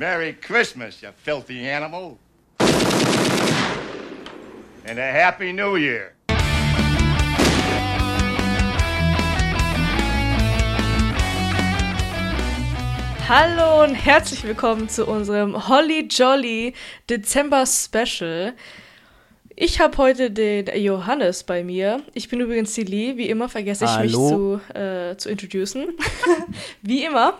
Merry Christmas, you filthy animal. And a Happy New Year. Hallo und herzlich willkommen zu unserem Holly Jolly Dezember Special. Ich habe heute den Johannes bei mir. Ich bin übrigens die Lee. Wie immer vergesse ich mich Hallo. zu, äh, zu introducen. wie immer.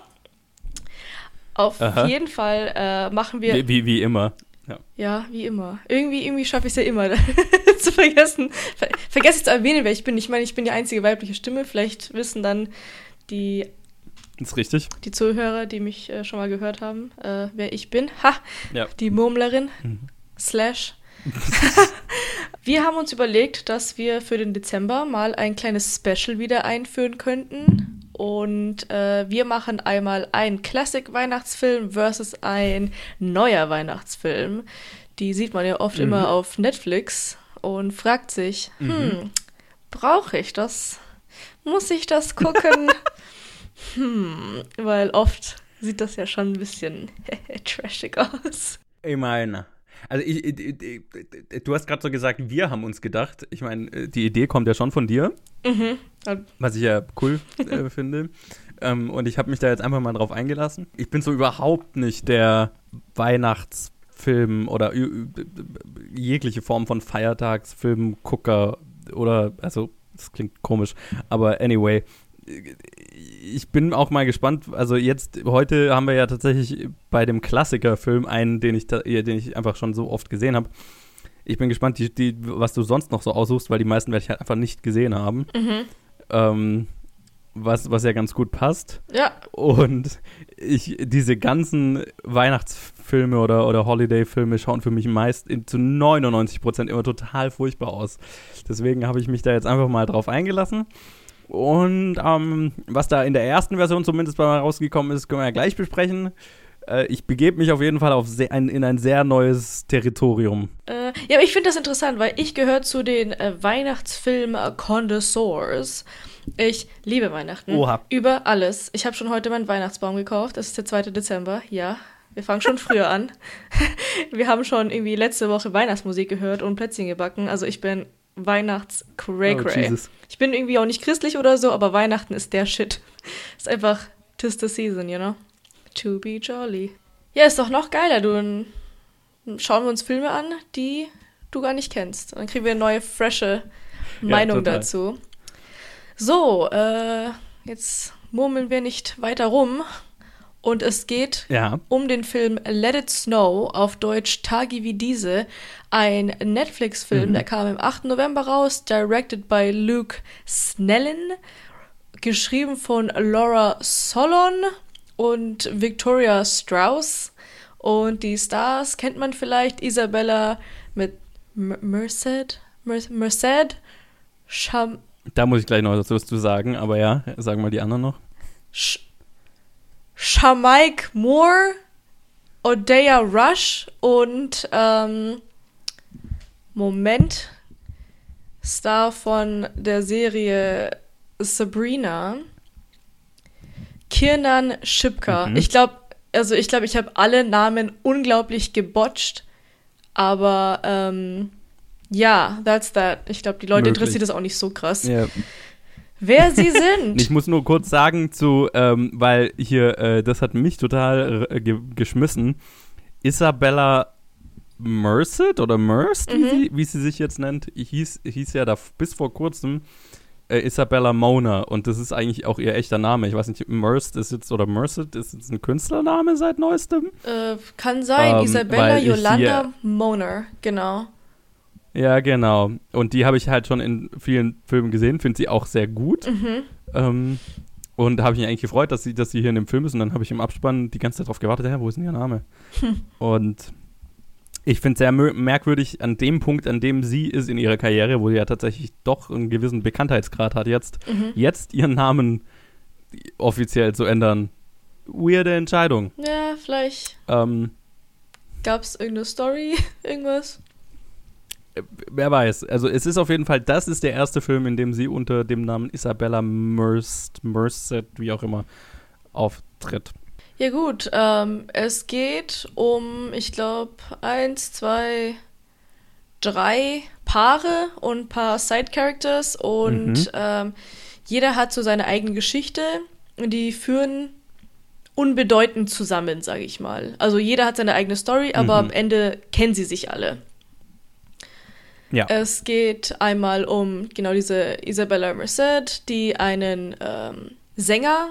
Auf Aha. jeden Fall äh, machen wir. Wie, wie, wie immer. Ja. Ja, wie immer. Irgendwie, irgendwie schaffe ich es ja immer zu vergessen. Ver vergesse ich zu erwähnen, wer ich bin. Ich meine, ich bin die einzige weibliche Stimme. Vielleicht wissen dann die Ist richtig. die Zuhörer, die mich äh, schon mal gehört haben, äh, wer ich bin. Ha! Ja. Die Murmlerin. Slash. wir haben uns überlegt, dass wir für den Dezember mal ein kleines Special wieder einführen könnten. Und äh, wir machen einmal einen Classic-Weihnachtsfilm versus ein neuer Weihnachtsfilm. Die sieht man ja oft immer auf Netflix und fragt sich, hm, brauche ich das? Muss ich das gucken? Hm, weil oft sieht das ja schon ein bisschen trashig aus. Ich meine. Also ich, ich, ich, du hast gerade so gesagt, wir haben uns gedacht. Ich meine, äh, die Idee kommt ja schon von dir, was ich ja cool äh, finde. Ähm, und ich habe mich da jetzt einfach mal drauf eingelassen. Ich bin so überhaupt nicht der Weihnachtsfilm oder jegliche Form von Feiertagsfilmgucker oder, also, das klingt komisch, aber anyway. Ich bin auch mal gespannt. Also jetzt, heute haben wir ja tatsächlich bei dem Klassikerfilm einen, den ich, ta- den ich einfach schon so oft gesehen habe. Ich bin gespannt, die, die, was du sonst noch so aussuchst, weil die meisten werde ich halt einfach nicht gesehen haben. Ähm, was, was ja ganz gut passt. Ja, Und ich, diese ganzen Weihnachtsfilme oder, oder Holiday-Filme schauen für mich meist in, zu 99% immer total furchtbar aus. Deswegen habe ich mich da jetzt einfach mal drauf eingelassen. Und ähm, was da in der ersten Version zumindest bei mir rausgekommen ist, können wir ja gleich besprechen. Äh, ich begebe mich auf jeden Fall auf ein, in ein sehr neues Territorium. äh, ja, aber ich finde das interessant, weil ich gehöre zu den äh, Weihnachtsfilm-Connoisseurs. Ich liebe Weihnachten. Oha. Über alles. Ich habe schon heute meinen Weihnachtsbaum gekauft. Das ist der 2. Dezember. Ja, wir fangen schon früher an. wir haben schon irgendwie letzte Woche Weihnachtsmusik gehört und Plätzchen gebacken. Also ich bin weihnachts cray Oh, cray Jesus. Ich bin irgendwie auch nicht christlich oder so, aber Weihnachten ist der Shit. Ist einfach tis the season, you know? To be jolly. Ja, ist doch noch geiler. Du, dann schauen wir uns Filme an, die du gar nicht kennst. Und dann kriegen wir eine neue, frische Meinung total. dazu. So, äh, jetzt murmeln wir nicht weiter rum. Und es geht Ja. um den Film Let It Snow, auf Deutsch Tage wie diese, ein Netflix-Film, der kam am 8. November raus, directed by Luke Snellen, geschrieben von Laura Solon und Victoria Strauss. Und die Stars kennt man vielleicht, Isabella mit Mer- Merced, Mer Merced, Sham Da muss ich gleich noch was zu sagen, aber ja, sagen mal die anderen noch. Sh Shamaik Moore, Odeya Rush und ähm, Moment, Star von der Serie Sabrina, Kirnan Shipka. Mhm. Ich glaube, also ich glaube, ich habe alle Namen unglaublich gebotcht, aber ähm, ja, that's that. Ich glaube, die Leute Möglich. interessiert das auch nicht so krass. Ja, Wer sie sind. Ich muss nur kurz sagen zu, ähm, weil hier, äh, das hat mich total äh, ge geschmissen. Isabella Merced oder Merced, wie, sie, wie sie sich jetzt nennt, hieß, hieß ja da bis vor kurzem äh, Isabella Mona und das ist eigentlich auch ihr echter Name. Ich weiß nicht, Merced ist jetzt oder Merced ist jetzt ein Künstlername seit neuestem. Äh, kann sein, Ähm, Isabella Yolanda Moner, genau. Ja, genau. Und die habe ich halt schon in vielen Filmen gesehen, finde sie auch sehr gut. Mhm. Ähm, und da habe ich mich eigentlich gefreut, dass sie, dass sie hier in dem Film ist. Und dann habe ich im Abspann die ganze Zeit darauf gewartet, ja, wo ist denn ihr Name? Und ich finde es sehr merkwürdig an dem Punkt, an dem sie ist in ihrer Karriere, wo sie ja tatsächlich doch einen gewissen Bekanntheitsgrad hat jetzt, Mhm. jetzt ihren Namen offiziell zu ändern. Weirde Entscheidung. Ja, vielleicht Ähm, gab es irgendeine Story, irgendwas. Wer weiß. Also es ist auf jeden Fall, das ist der erste Film, in dem sie unter dem Namen Isabella Merced, Merced wie auch immer, auftritt. Ja gut, ähm, es geht um, ich glaube, eins, zwei, drei Paare und ein paar Side-Characters und Mhm. ähm, jeder hat so seine eigene Geschichte und die führen unbedeutend zusammen, sage ich mal. Also jeder hat seine eigene Story, aber Mhm. am Ende kennen sie sich alle. Ja. Es geht einmal um genau diese Isabella Merced, die einen ähm, Sänger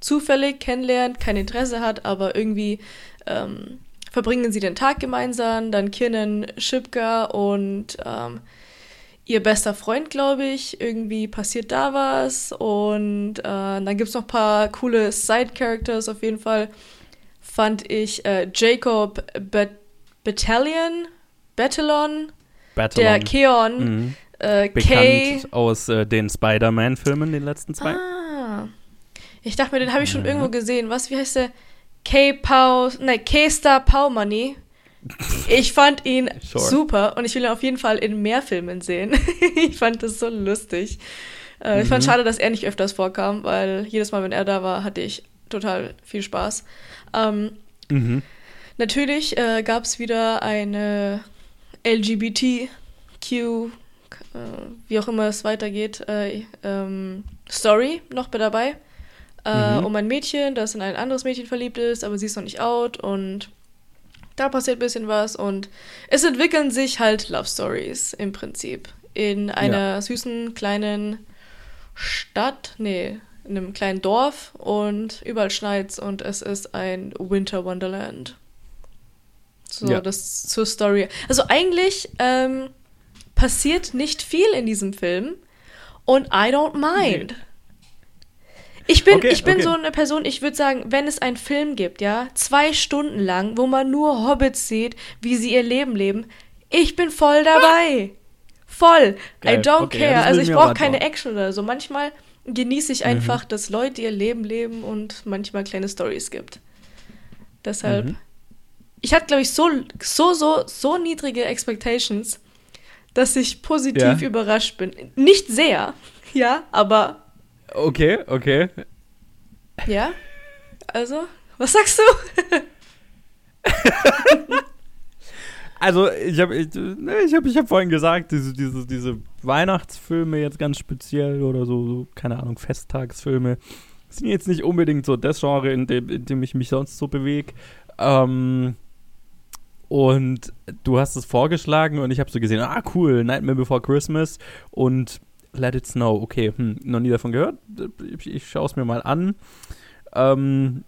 zufällig kennenlernt, kein Interesse hat, aber irgendwie ähm, verbringen sie den Tag gemeinsam. Dann Kirnen Schipka und ähm, ihr bester Freund, glaube ich. Irgendwie passiert da was. Und äh, dann gibt es noch ein paar coole Side-Characters auf jeden Fall. Fand ich äh, Jacob Bet Battalion, Battalion, Battlon. der Keon, Mhm. äh, Bekannt Kay. aus äh, den Spider-Man-Filmen, den letzten zwei. Ah. Ich dachte mir, den habe ich schon Mhm. irgendwo gesehen. Was, wie heißt der? K. Pau, ne, K-Star Paumani. Ich fand ihn Sure. super und ich will ihn auf jeden Fall in mehr Filmen sehen. ich fand das so lustig. Äh, Ich fand Mhm. schade, dass er nicht öfters vorkam, weil jedes Mal, wenn er da war, hatte ich total viel Spaß. Ähm, Mhm. Natürlich äh, gab es wieder eine LGBTQ, äh, wie auch immer es weitergeht, äh, ähm, Story noch mit dabei. Äh, Mhm. Um ein Mädchen, das in ein anderes Mädchen verliebt ist, aber sie ist noch nicht out und da passiert ein bisschen was und es entwickeln sich halt Love Stories im Prinzip. In einer süßen kleinen Stadt, nee, in einem kleinen Dorf und überall schneit's und es ist ein Winter Wonderland. So, Ja. das zur Story. Also eigentlich ähm, passiert nicht viel in diesem Film und I don't mind. Ich bin, Okay, ich bin okay. so eine Person, ich würde sagen, wenn es einen Film gibt, ja, zwei Stunden lang, wo man nur Hobbits sieht, wie sie ihr Leben leben, ich bin voll dabei. Voll. Geil, I don't okay, ja, care. das also ich brauche keine. Action oder so. Manchmal genieße ich einfach, dass Leute ihr Leben leben und manchmal kleine Stories gibt. Deshalb. Mhm. Ich hatte, glaube ich, so, so, so, so niedrige Expectations, dass ich positiv Ja. überrascht bin. Nicht sehr, ja, aber Okay, okay. ja. Also, was sagst du? Also, ich habe ich, ne, ich hab, ich hab vorhin gesagt, diese, diese, diese Weihnachtsfilme jetzt ganz speziell oder so, so, keine Ahnung, Festtagsfilme, sind jetzt nicht unbedingt so das Genre, in dem, in dem ich mich sonst so bewege. Ähm, und du hast es vorgeschlagen und ich habe so gesehen, ah, cool, Nightmare Before Christmas und Let It Snow. Okay, hm, noch nie davon gehört. Ich, ich schaue es mir mal an. Ähm,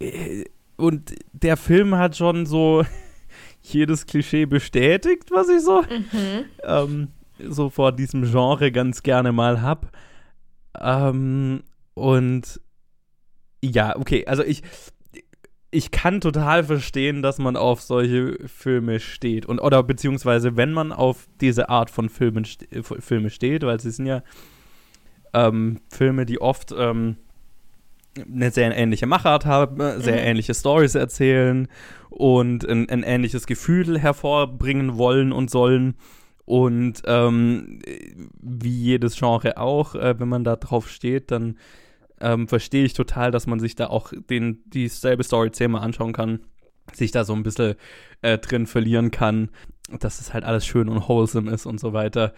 äh, und der Film hat schon so jedes Klischee bestätigt, was ich so, Mhm. ähm, so vor diesem Genre ganz gerne mal hab. Ähm, und ja, okay, also ich, ich kann total verstehen, dass man auf solche Filme steht. Und, oder beziehungsweise, wenn man auf diese Art von Filmen st äh, Filme steht, weil sie sind ja ähm, Filme, die oft ähm, eine sehr ähnliche Machart haben, äh, sehr Mhm. ähnliche Stories erzählen und ein, ein ähnliches Gefühl hervorbringen wollen und sollen. Und ähm, wie jedes Genre auch, äh, wenn man da drauf steht, dann ähm, verstehe ich total, dass man sich da auch den, dieselbe Story zehnmal anschauen kann, sich da so ein bisschen äh, drin verlieren kann, dass es halt alles schön und wholesome ist und so weiter.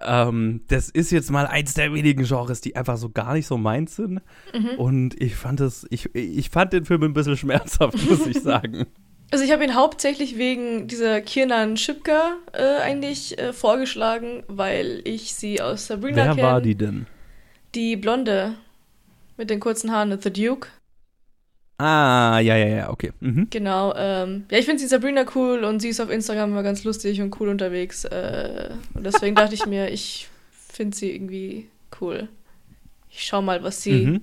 Ähm, das ist jetzt mal eins der wenigen Genres, die einfach so gar nicht so meins sind. Mhm. Und ich fand es, ich, ich fand den Film ein bisschen schmerzhaft, muss ich sagen. Also ich habe ihn hauptsächlich wegen dieser Kirnan Schipka äh, eigentlich äh, vorgeschlagen, weil ich sie aus Sabrina Wer kenne. war die denn? Die Blonde mit den kurzen Haaren, The Duke. Ah, ja, ja, ja, okay. Mhm. Genau. Ähm, ja, ich finde sie Sabrina cool und sie ist auf Instagram immer ganz lustig und cool unterwegs. Äh, und deswegen dachte ich mir, ich finde sie irgendwie cool. Ich schau mal, was sie Mhm.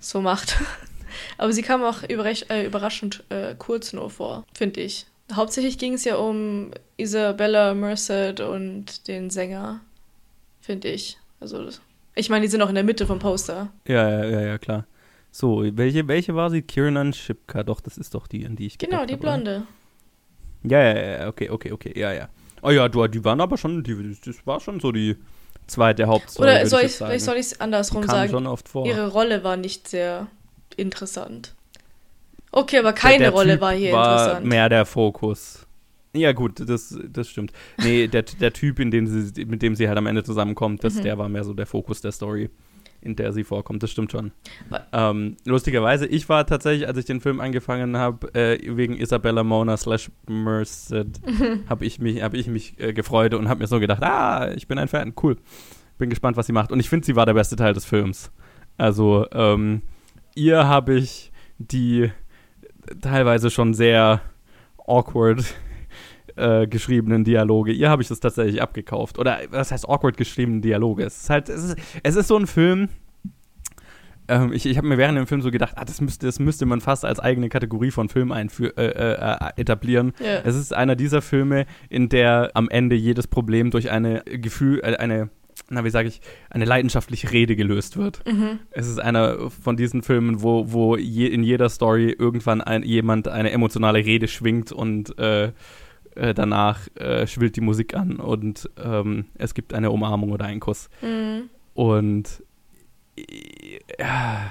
so macht. Aber sie kam auch äh, überraschend äh, kurz nur vor, finde ich. Hauptsächlich ging es ja um Isabella Merced und den Sänger, finde ich. Also, das- ich meine, die sind auch in der Mitte vom Poster. Ja, ja, ja, ja, klar. So, welche, welche war sie? Kiernan Shipka, doch, das ist doch die, an die ich Genau, die hab, oder? Blonde. Ja, ja, ja, okay, okay, okay, ja, ja. Oh ja, du, die waren aber schon, die, das war schon so die zweite Hauptstory. Oder soll ich sagen. vielleicht soll ich es andersrum Kam sagen. schon oft vor. Ihre Rolle war nicht sehr interessant. Okay, aber keine der, der Rolle typ war hier war interessant. mehr der Fokus. Ja, gut, das, das stimmt. Nee, der, der Typ, in dem sie, mit dem sie halt am Ende zusammenkommt, das, Mhm. der war mehr so der Fokus der Story, in der sie vorkommt. Das stimmt schon. Ähm, lustigerweise, ich war tatsächlich, als ich den Film angefangen habe, äh, wegen Isabella Mona slash Merced, habe ich mich, hab ich mich äh, gefreut und habe mir so gedacht, ah, ich bin ein Fan, cool. Bin gespannt, was sie macht. Und ich finde, sie war der beste Teil des Films. Also, ähm, ihr habe ich die teilweise schon sehr awkward äh, geschriebenen Dialoge. Ihr habe ich das tatsächlich abgekauft. Oder was heißt awkward geschriebenen Dialoge? Es ist halt, es ist, es ist so ein Film. Ähm, ich ich habe mir während dem Film so gedacht, ah, das müsste, das müsste man fast als eigene Kategorie von Film einfü- äh, äh, äh, etablieren. Ja. Es ist einer dieser Filme, in der am Ende jedes Problem durch eine Gefühl, äh, eine, na wie sage ich, eine leidenschaftliche Rede gelöst wird. Mhm. Es ist einer von diesen Filmen, wo, wo je, in jeder Story irgendwann ein, jemand eine emotionale Rede schwingt und äh, äh, danach äh, schwillt die Musik an und ähm, es gibt eine Umarmung oder einen Kuss. Mhm. Und äh, ja,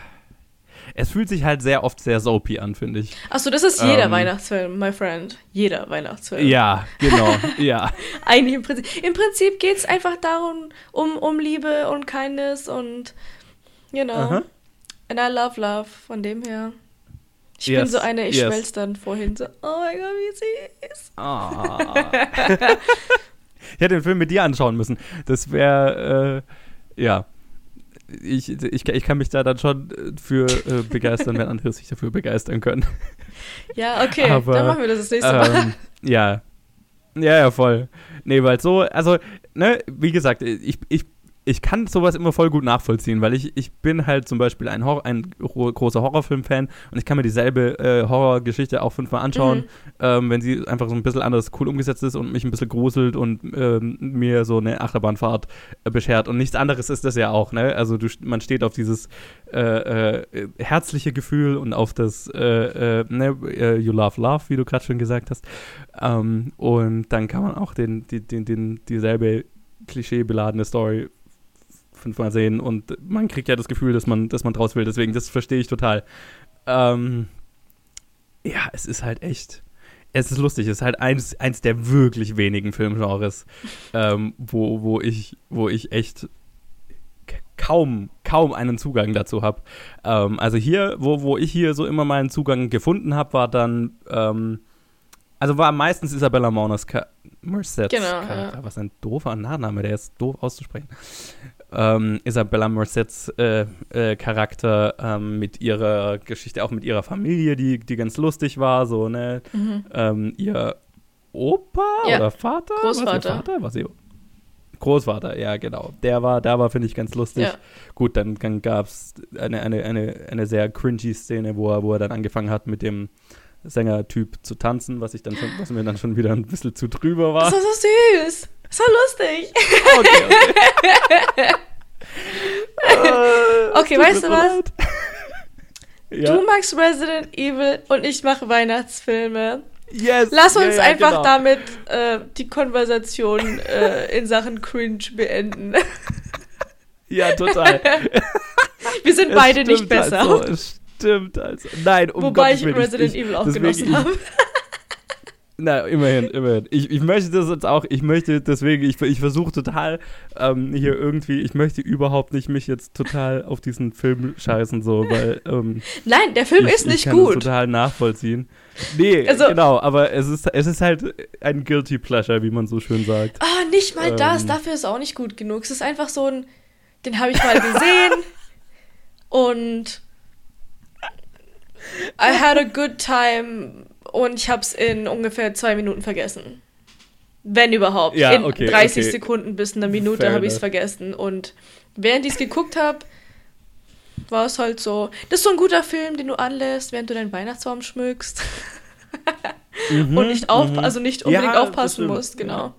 es fühlt sich halt sehr oft sehr soapy an, finde ich. Achso, das ist jeder Ähm. Weihnachtsfilm, my friend. Jeder Weihnachtsfilm. Ja, genau, ja. Eigentlich im Prinzip. Im Prinzip geht es einfach darum, um, um Liebe und Kindness und, you know. Aha. And I love love, von dem her. Ich bin Yes, so eine, ich yes. schwelz dann vorhin so, oh mein Gott, wie süß. Ah. ich hätte den Film mit dir anschauen müssen. Das wäre, äh, ja. Ich, ich, ich kann mich da dann schon äh, für äh, begeistern, wenn andere sich dafür begeistern können. Ja, okay, Aber, dann machen wir das das nächste Mal. ähm, ja. Ja, ja, voll. Nee, weil so, also, ne, wie gesagt, ich, ich, ich kann sowas immer voll gut nachvollziehen, weil ich, ich bin halt zum Beispiel ein, Hor ein gro- großer Horrorfilm-Fan und ich kann mir dieselbe äh, Horrorgeschichte auch fünfmal anschauen, Mhm. ähm, wenn sie einfach so ein bisschen anders cool umgesetzt ist und mich ein bisschen gruselt und ähm, mir so eine Achterbahnfahrt äh, beschert. Und nichts anderes ist das ja auch, ne? Also du, man steht auf dieses äh, äh, herzliche Gefühl und auf das äh, äh, ne, You Love Love, wie du gerade schon gesagt hast. Ähm, und dann kann man auch den, die, den, den, dieselbe klischeebeladene Story fünfmal sehen und man kriegt ja das Gefühl, dass man, dass man draus will. Deswegen, das verstehe ich total. Ähm, ja, es ist halt echt. Es ist lustig, es ist halt eins, eins der wirklich wenigen Filmgenres, ähm, wo, wo, ich, wo ich echt kaum, kaum einen Zugang dazu habe. Ähm, also hier, wo, wo ich hier so immer meinen Zugang gefunden habe, war dann, ähm, also war meistens Isabella Mauners Ka Merceds Genau, ja. Was ein doofer Nachname, der ist doof auszusprechen. Ähm, Isabella Merceds äh, äh, Charakter ähm, mit ihrer Geschichte, auch mit ihrer Familie, die, die ganz lustig war, so, ne? Mhm. Ähm, ihr Opa Ja, oder Vater? Was, Großvater. ihr Vater? Was ihr Großvater, ja, genau. Der war, der war, finde ich, ganz lustig. Ja. Gut, dann, dann gab es eine, eine, eine, eine sehr cringy Szene, wo er, wo er dann angefangen hat, mit dem Sängertyp zu tanzen, was ich dann schon, was mir dann schon wieder ein bisschen zu drüber war. Das war so süß. So lustig. Okay, okay. Äh, Okay, tut weißt du was? ja. Du magst Resident Evil und ich mache Weihnachtsfilme. yes. Lass uns ja, ja, einfach genau. damit äh, die Konversation äh, in Sachen Cringe beenden. Ja, total. Wir sind beide nicht stimmt besser. Also, es stimmt also. Nein, um Wobei Gottes ich Resident ich, Evil auch deswegen, genossen habe. Na, immerhin, immerhin. Ich, ich möchte das jetzt auch, ich möchte deswegen, ich, ich versuche total ähm, hier irgendwie, ich möchte überhaupt nicht mich jetzt total auf diesen Film scheißen, so, weil ähm, Nein, der Film ich, ist ich nicht kann Das gut. total nachvollziehen. Nee, Also- genau, aber es ist, es ist halt ein Guilty Pleasure, wie man so schön sagt. Ah, nicht mal das. Ähm. Dafür ist auch nicht gut genug. Es ist einfach so ein, den habe ich mal gesehen und I had a good time und ich habe es in ungefähr zwei Minuten vergessen. Wenn überhaupt. Ja, in okay, 30 okay. Sekunden bis einer Minute habe ich es vergessen. Und während ich es geguckt habe, war es halt so. Das ist so ein guter Film, den du anlässt, während du deinen Weihnachtsbaum schmückst. und nicht auf, mhm. also nicht unbedingt Ja, aufpassen musst, genau.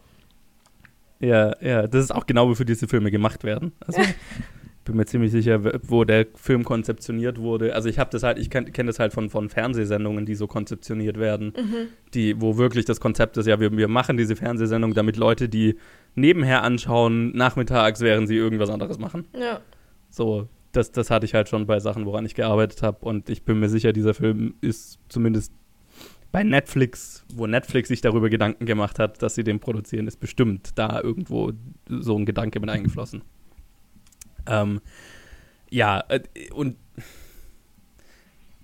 Ja, ja, das ist auch genau, wofür diese Filme gemacht werden. Also, bin mir ziemlich sicher, wo der Film konzeptioniert wurde. Also ich habe das halt, ich kenne kenn das halt von, von Fernsehsendungen, die so konzeptioniert werden, Mhm. die, wo wirklich das Konzept ist, ja, wir, wir machen diese Fernsehsendung, damit Leute die nebenher anschauen, nachmittags, während sie irgendwas anderes machen. Ja. So, das, das hatte ich halt schon bei Sachen, woran ich gearbeitet habe. Und ich bin mir sicher, dieser Film ist zumindest bei Netflix, wo Netflix sich darüber Gedanken gemacht hat, dass sie den produzieren, ist bestimmt da irgendwo so ein Gedanke mit eingeflossen. Ähm, ja, äh, und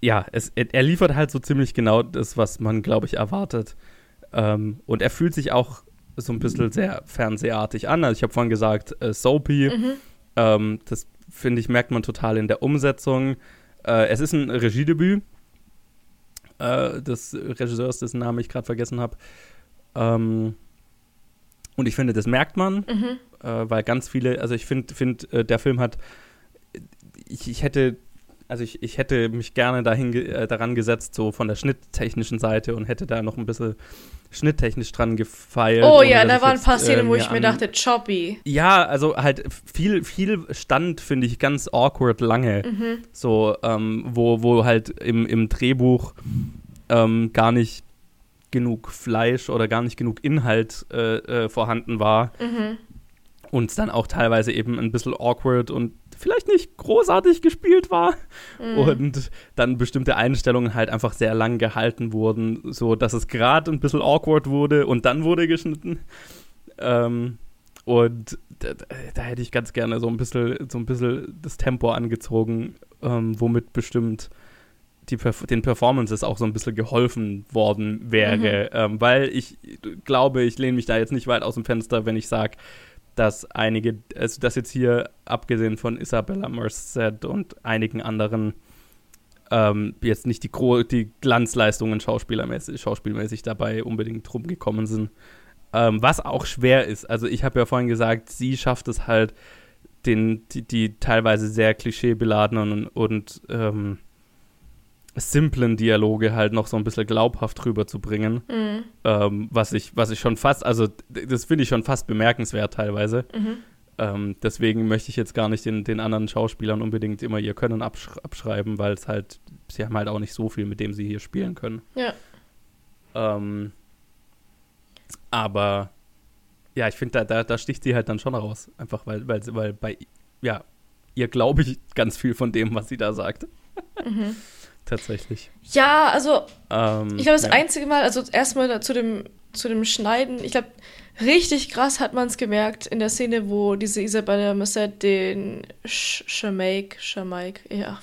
ja, es, er liefert halt so ziemlich genau das, was man, glaube ich, erwartet. Ähm, und er fühlt sich auch so ein bisschen sehr fernsehartig an. Also ich habe vorhin gesagt, äh, Soapy. Mhm. Ähm, das finde ich, merkt man total in der Umsetzung. Äh, es ist ein Regiedebüt äh, des Regisseurs, dessen Namen ich gerade vergessen habe. Ähm, und ich finde, das merkt man, mhm. äh, weil ganz viele, also ich finde, find, äh, der Film hat, ich, ich hätte also ich, ich hätte mich gerne dahin, äh, daran gesetzt, so von der schnitttechnischen Seite und hätte da noch ein bisschen schnitttechnisch dran gefeilt. Oh ja, da waren ein paar Szenen, äh, wo ich mir dachte, choppy. Ja, also halt viel, viel stand, finde ich, ganz awkward lange. Mhm. So, ähm, wo, wo halt im, im Drehbuch ähm, gar nicht genug Fleisch oder gar nicht genug Inhalt äh, äh, vorhanden war. Mhm. Und dann auch teilweise eben ein bisschen awkward und vielleicht nicht großartig gespielt war mhm. und dann bestimmte Einstellungen halt einfach sehr lang gehalten wurden, so dass es gerade ein bisschen awkward wurde und dann wurde geschnitten. Ähm, und da, da, hätte ich ganz gerne so ein bisschen, so ein bisschen das Tempo angezogen, ähm, womit bestimmt die, den Performances auch so ein bisschen geholfen worden wäre. Mhm. Ähm, weil ich glaube, ich lehne mich da jetzt nicht weit aus dem Fenster, wenn ich sage, dass einige, also das jetzt hier abgesehen von Isabella Merced und einigen anderen ähm, jetzt nicht die, die Glanzleistungen schauspielermäßig, schauspielmäßig dabei unbedingt rumgekommen sind. Ähm, was auch schwer ist. Also ich habe ja vorhin gesagt, sie schafft es halt, den, die, die teilweise sehr klischeebeladenen und, und ähm, simplen Dialoge halt noch so ein bisschen glaubhaft rüberzubringen. Mhm. Ähm, was, ich, was ich schon fast, also das finde ich schon fast bemerkenswert teilweise. Mhm. Ähm, deswegen möchte ich jetzt gar nicht den, den anderen Schauspielern unbedingt immer ihr Können absch abschreiben, weil es halt, sie haben halt auch nicht so viel, mit dem sie hier spielen können. Ja. Ähm, aber ja, ich finde, da, da, da sticht sie halt dann schon raus. Einfach weil, weil, weil bei, ja, ihr glaube ich ganz viel von dem, was sie da sagt. Mhm tatsächlich. Ja, also ähm, ich glaube, das ja. einzige Mal, also erstmal zu dem, zu dem Schneiden, ich glaube, richtig krass hat man es gemerkt in der Szene, wo diese Isabella Merced den Shamaik, Shamaik, ja,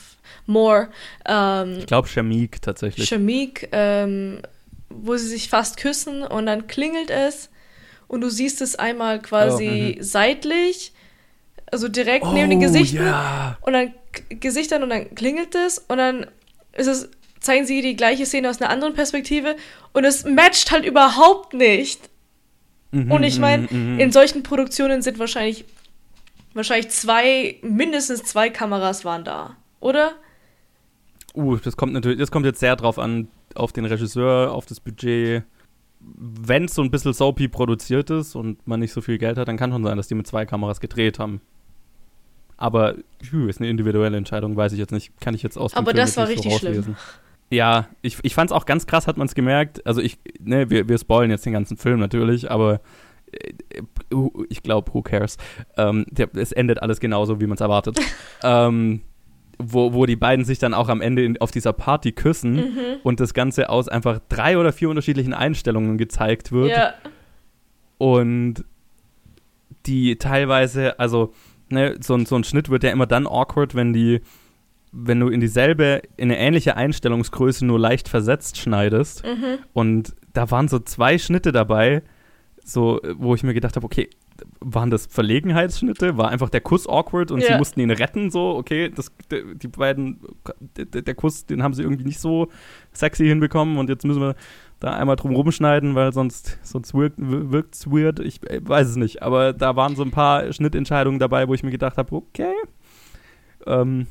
More. Ähm, ich glaube Shamik tatsächlich. Shamik, ähm, wo sie sich fast küssen und dann klingelt es und du siehst es einmal quasi oh, seitlich, also direkt oh, neben den Gesichtern yeah. und dann Gesichtern und dann klingelt es und dann ist es, zeigen sie die gleiche Szene aus einer anderen Perspektive und es matcht halt überhaupt nicht. Mhm, und ich meine, mhm, mhm. in solchen Produktionen sind wahrscheinlich, wahrscheinlich zwei, mindestens zwei Kameras waren da, oder? Uh, das kommt natürlich, das kommt jetzt sehr drauf an, auf den Regisseur, auf das Budget. Wenn es so ein bisschen soapy produziert ist und man nicht so viel Geld hat, dann kann schon sein, dass die mit zwei Kameras gedreht haben. Aber phew, ist eine individuelle Entscheidung, weiß ich jetzt nicht. Kann ich jetzt aus Aber Film das war richtig so schlimm. Ja, ich, ich fand es auch ganz krass, hat man es gemerkt. Also ich, ne, wir, wir spoilen jetzt den ganzen Film natürlich, aber äh, ich glaube, who cares? Ähm, der, es endet alles genauso, wie man es erwartet. ähm, wo, wo die beiden sich dann auch am Ende in, auf dieser Party küssen mhm. und das Ganze aus einfach drei oder vier unterschiedlichen Einstellungen gezeigt wird. Ja. Und die teilweise, also ne, so, so ein Schnitt wird ja immer dann awkward, wenn die, wenn du in dieselbe, in eine ähnliche Einstellungsgröße nur leicht versetzt schneidest. Mhm. Und da waren so zwei Schnitte dabei, so, wo ich mir gedacht habe, okay, waren das Verlegenheitsschnitte? War einfach der Kuss awkward und ja. sie mussten ihn retten, so, okay, das, die beiden, der, der Kuss, den haben sie irgendwie nicht so sexy hinbekommen und jetzt müssen wir da einmal drum rumschneiden, weil sonst, sonst wirkt es weird. Ich äh, weiß es nicht. Aber da waren so ein paar Schnittentscheidungen dabei, wo ich mir gedacht habe, okay. Ähm,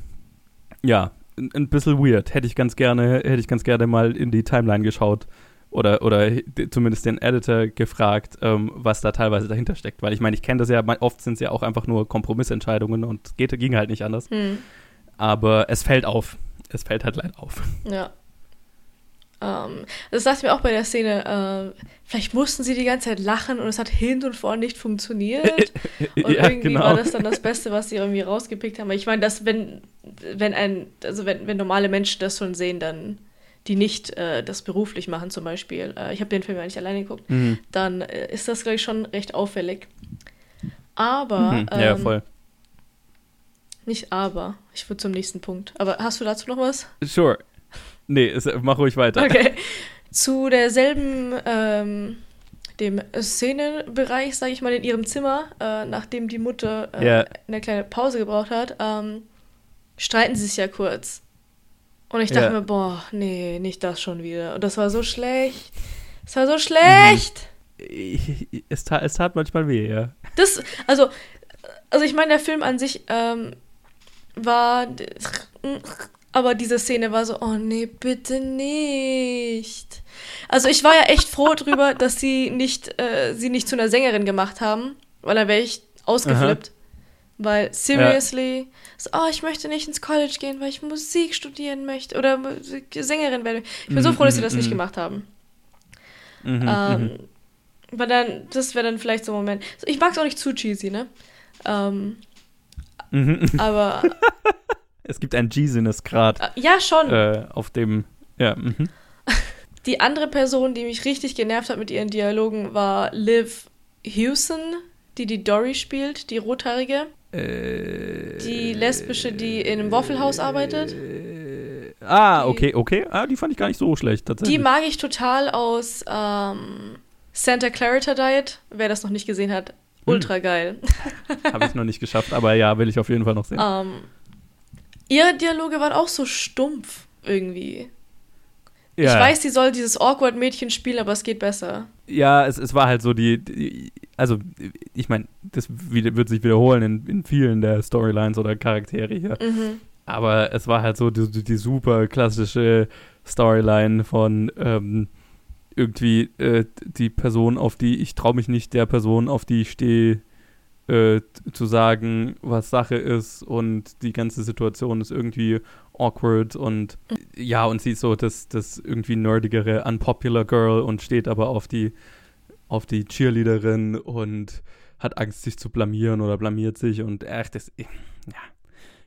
ja, ein, ein bisschen weird. Hätte ich ganz gerne, hätte ich ganz gerne mal in die Timeline geschaut oder, oder zumindest den Editor gefragt, ähm, was da teilweise dahinter steckt. Weil ich meine, ich kenne das ja, oft sind es ja auch einfach nur Kompromissentscheidungen und geht, ging halt nicht anders. Hm. Aber es fällt auf. Es fällt halt leider auf. Ja. Ähm, das dachte ich mir auch bei der Szene. Äh, vielleicht mussten sie die ganze Zeit lachen und es hat hin und vor nicht funktioniert. Und Ja, irgendwie genau. war das dann das Beste, was sie irgendwie rausgepickt haben. Ich meine, dass wenn, wenn ein, also wenn, wenn normale Menschen das schon sehen, dann die nicht äh, das beruflich machen zum Beispiel. Äh, ich habe den Film ja nicht alleine geguckt. Mhm. Dann äh, ist das, glaube ich, schon recht auffällig. Aber, Mhm. Ja, ähm, voll. nicht aber. Ich würde zum nächsten Punkt. Aber hast du dazu noch was? Sure. Nee, mach ruhig weiter. Okay. Zu derselben, ähm, dem Szenenbereich, sage ich mal, in ihrem Zimmer, äh, nachdem die Mutter äh, Ja. eine kleine Pause gebraucht hat, ähm, streiten sie sich ja kurz. Und ich dachte Ja. mir, boah, nee, nicht das schon wieder. Und das war so schlecht. Es war so schlecht. Ich- Es, tat, es tat manchmal weh, ja. Das, also, also ich meine, der Film an sich ähm, war, aber diese Szene war so, oh nee, bitte nicht. Also ich war ja echt froh drüber, dass sie nicht, äh, sie nicht zu einer Sängerin gemacht haben, weil dann wäre ich ausgeflippt. Weil, seriously, so, oh, ich möchte nicht ins College gehen, weil ich Musik studieren möchte oder Sängerin werden. Ich bin so Mhm, froh, dass sie mhm, das nicht mhm. gemacht haben. Mhm, Ähm, mhm. aber dann, das wäre dann vielleicht so ein Moment. Ich mag es auch nicht zu cheesy, ne? Ähm, Mhm. aber Es gibt einen G-Sinnes-Grad äh, ja, schon. äh, auf dem. Ja, mhm. Die andere Person, die mich richtig genervt hat mit ihren Dialogen, war Liv Hewson, die die Dory spielt, die rothaarige. Äh, Die lesbische, die in einem Waffle House arbeitet. Äh, ah, Die- okay, okay. Ah, die fand ich gar nicht so schlecht, tatsächlich. Die mag ich total aus ähm, Santa Clarita Diet. Wer das noch nicht gesehen hat, ultra geil. Habe ich noch nicht geschafft, aber ja, will ich auf jeden Fall noch sehen. Ähm, ihre Dialoge waren auch so stumpf irgendwie. ja. Ich weiß, sie soll dieses awkward Mädchen spielen, aber es geht besser. Ja, es, es war halt so die, die also ich meine, das wird sich wiederholen in, in vielen der Storylines oder Charaktere hier. Mhm. Aber es war halt so die, die super klassische Storyline von ähm, irgendwie äh, die Person, auf die ich traue mich nicht, der Person, auf die ich stehe, äh, zu sagen, was Sache ist und die ganze Situation ist irgendwie awkward und ja, und sie ist so das, das irgendwie nerdigere, unpopular Girl und steht aber auf die, auf die Cheerleaderin und hat Angst, sich zu blamieren oder blamiert sich und echt, das, ja,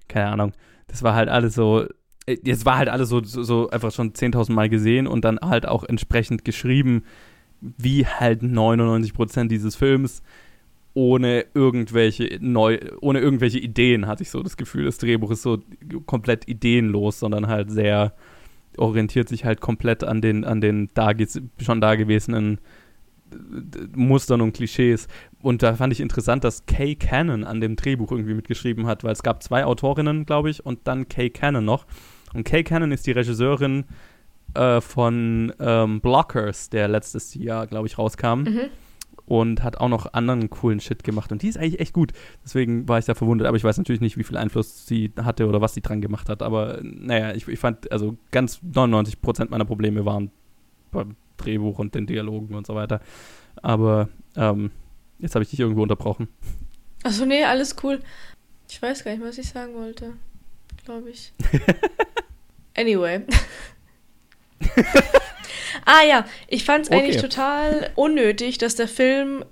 keine Ahnung. Das war halt alles so, äh, es war halt alles so, so, so einfach schon 10.000 Mal gesehen und dann halt auch entsprechend geschrieben, wie halt 99% dieses Films ohne irgendwelche neu, ohne irgendwelche Ideen, hatte ich so das Gefühl. Das Drehbuch ist so komplett ideenlos, sondern halt sehr orientiert sich halt komplett an den, an den da, schon dagewesenen Mustern und Klischees. Und da fand ich interessant, dass Kay Cannon an dem Drehbuch irgendwie mitgeschrieben hat, weil es gab zwei Autorinnen, glaube ich, und dann Kay Cannon noch. Und Kay Cannon ist die Regisseurin äh, von ähm, Blockers, der letztes Jahr, glaube ich, rauskam. Mhm. Und hat auch noch anderen coolen Shit gemacht. Und die ist eigentlich echt gut. Deswegen war ich da verwundert. Aber ich weiß natürlich nicht, wie viel Einfluss sie hatte oder was sie dran gemacht hat. Aber naja, ich, ich fand, also ganz 99% meiner Probleme waren beim Drehbuch und den Dialogen und so weiter. Aber ähm, jetzt habe ich dich irgendwo unterbrochen. Achso, nee, alles cool. Ich weiß gar nicht, was ich sagen wollte. Glaube ich. Anyway. ah ja, ich fand es Okay. eigentlich total unnötig, dass der Film.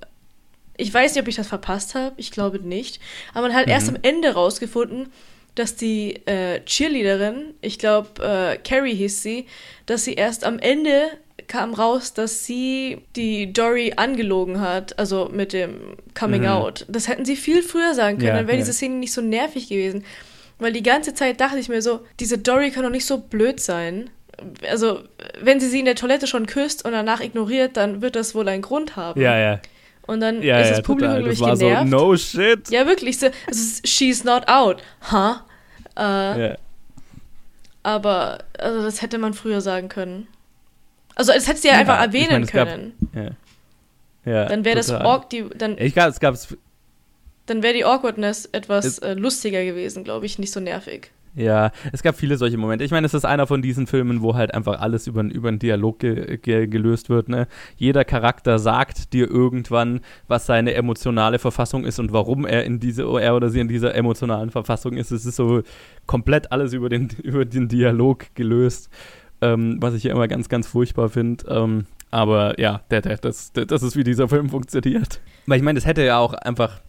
Ich weiß nicht, ob ich das verpasst habe. Ich glaube nicht. Aber man hat Mhm. erst am Ende rausgefunden, dass die äh, Cheerleaderin, ich glaube, äh, Carrie hieß sie, dass sie erst am Ende kam raus, dass sie die Dory angelogen hat, also mit dem Coming Mhm. Out. Das hätten sie viel früher sagen können, Ja, dann wäre ja. diese Szene nicht so nervig gewesen. Weil die ganze Zeit dachte ich mir so, diese Dory kann doch nicht so blöd sein. Also, wenn sie sie in der Toilette schon küsst und danach ignoriert, dann wird das wohl einen Grund haben. Ja, ja. Und dann Ja, ist ja, das Publikum, total. Das ich, war genervt. so, no shit. Ja, wirklich. So, also, she's not out. Huh? Äh, Ja. Aber also das hätte man früher sagen können. Also das hättest du ja, Ja, einfach ich erwähnen es gab- können. Ja. ja dann wäre das awk- die, dann, Ich glaube, es gab dann wäre die Awkwardness etwas Es- äh, lustiger gewesen, glaube ich, nicht so nervig. Ja, es gab viele solche Momente. Ich meine, es ist einer von diesen Filmen, wo halt einfach alles über, über einen Dialog ge ge gelöst wird. Ne? Jeder Charakter sagt dir irgendwann, was seine emotionale Verfassung ist und warum er in diese, er oder sie in dieser emotionalen Verfassung ist. Es ist so komplett alles über den, über den Dialog gelöst. ähm, was ich ja immer ganz, ganz furchtbar finde. Ähm, aber ja, der, der, das, der, das ist, wie dieser Film funktioniert. Weil ich meine, das hätte ja auch einfach.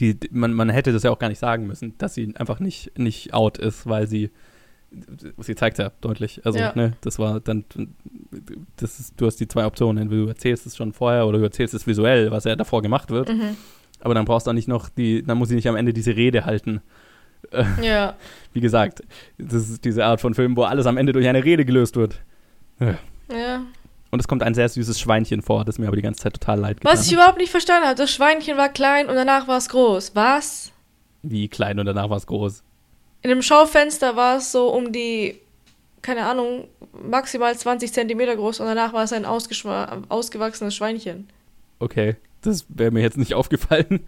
Die, man, man hätte das ja auch gar nicht sagen müssen, dass sie einfach nicht, nicht out ist, weil sie. Sie zeigt ja deutlich. Also, Ja. ne, das war dann. Das ist, du hast die zwei Optionen. Entweder du erzählst es schon vorher oder du erzählst es visuell, was ja davor gemacht wird. Mhm. Aber dann brauchst du auch nicht noch die. Dann muss sie nicht am Ende diese Rede halten. Ja. Wie gesagt, das ist diese Art von Film, wo alles am Ende durch eine Rede gelöst wird. Ja. Und es kommt ein sehr süßes Schweinchen vor, das mir aber die ganze Zeit total leid getan Was ich überhaupt nicht verstanden habe, das Schweinchen war klein und danach war es groß. Was? Wie klein und danach war es groß. In dem Schaufenster war es so um die, keine Ahnung, maximal 20 Zentimeter groß und danach war es ein ausgewachsenes Schweinchen. Okay, das wäre mir jetzt nicht aufgefallen.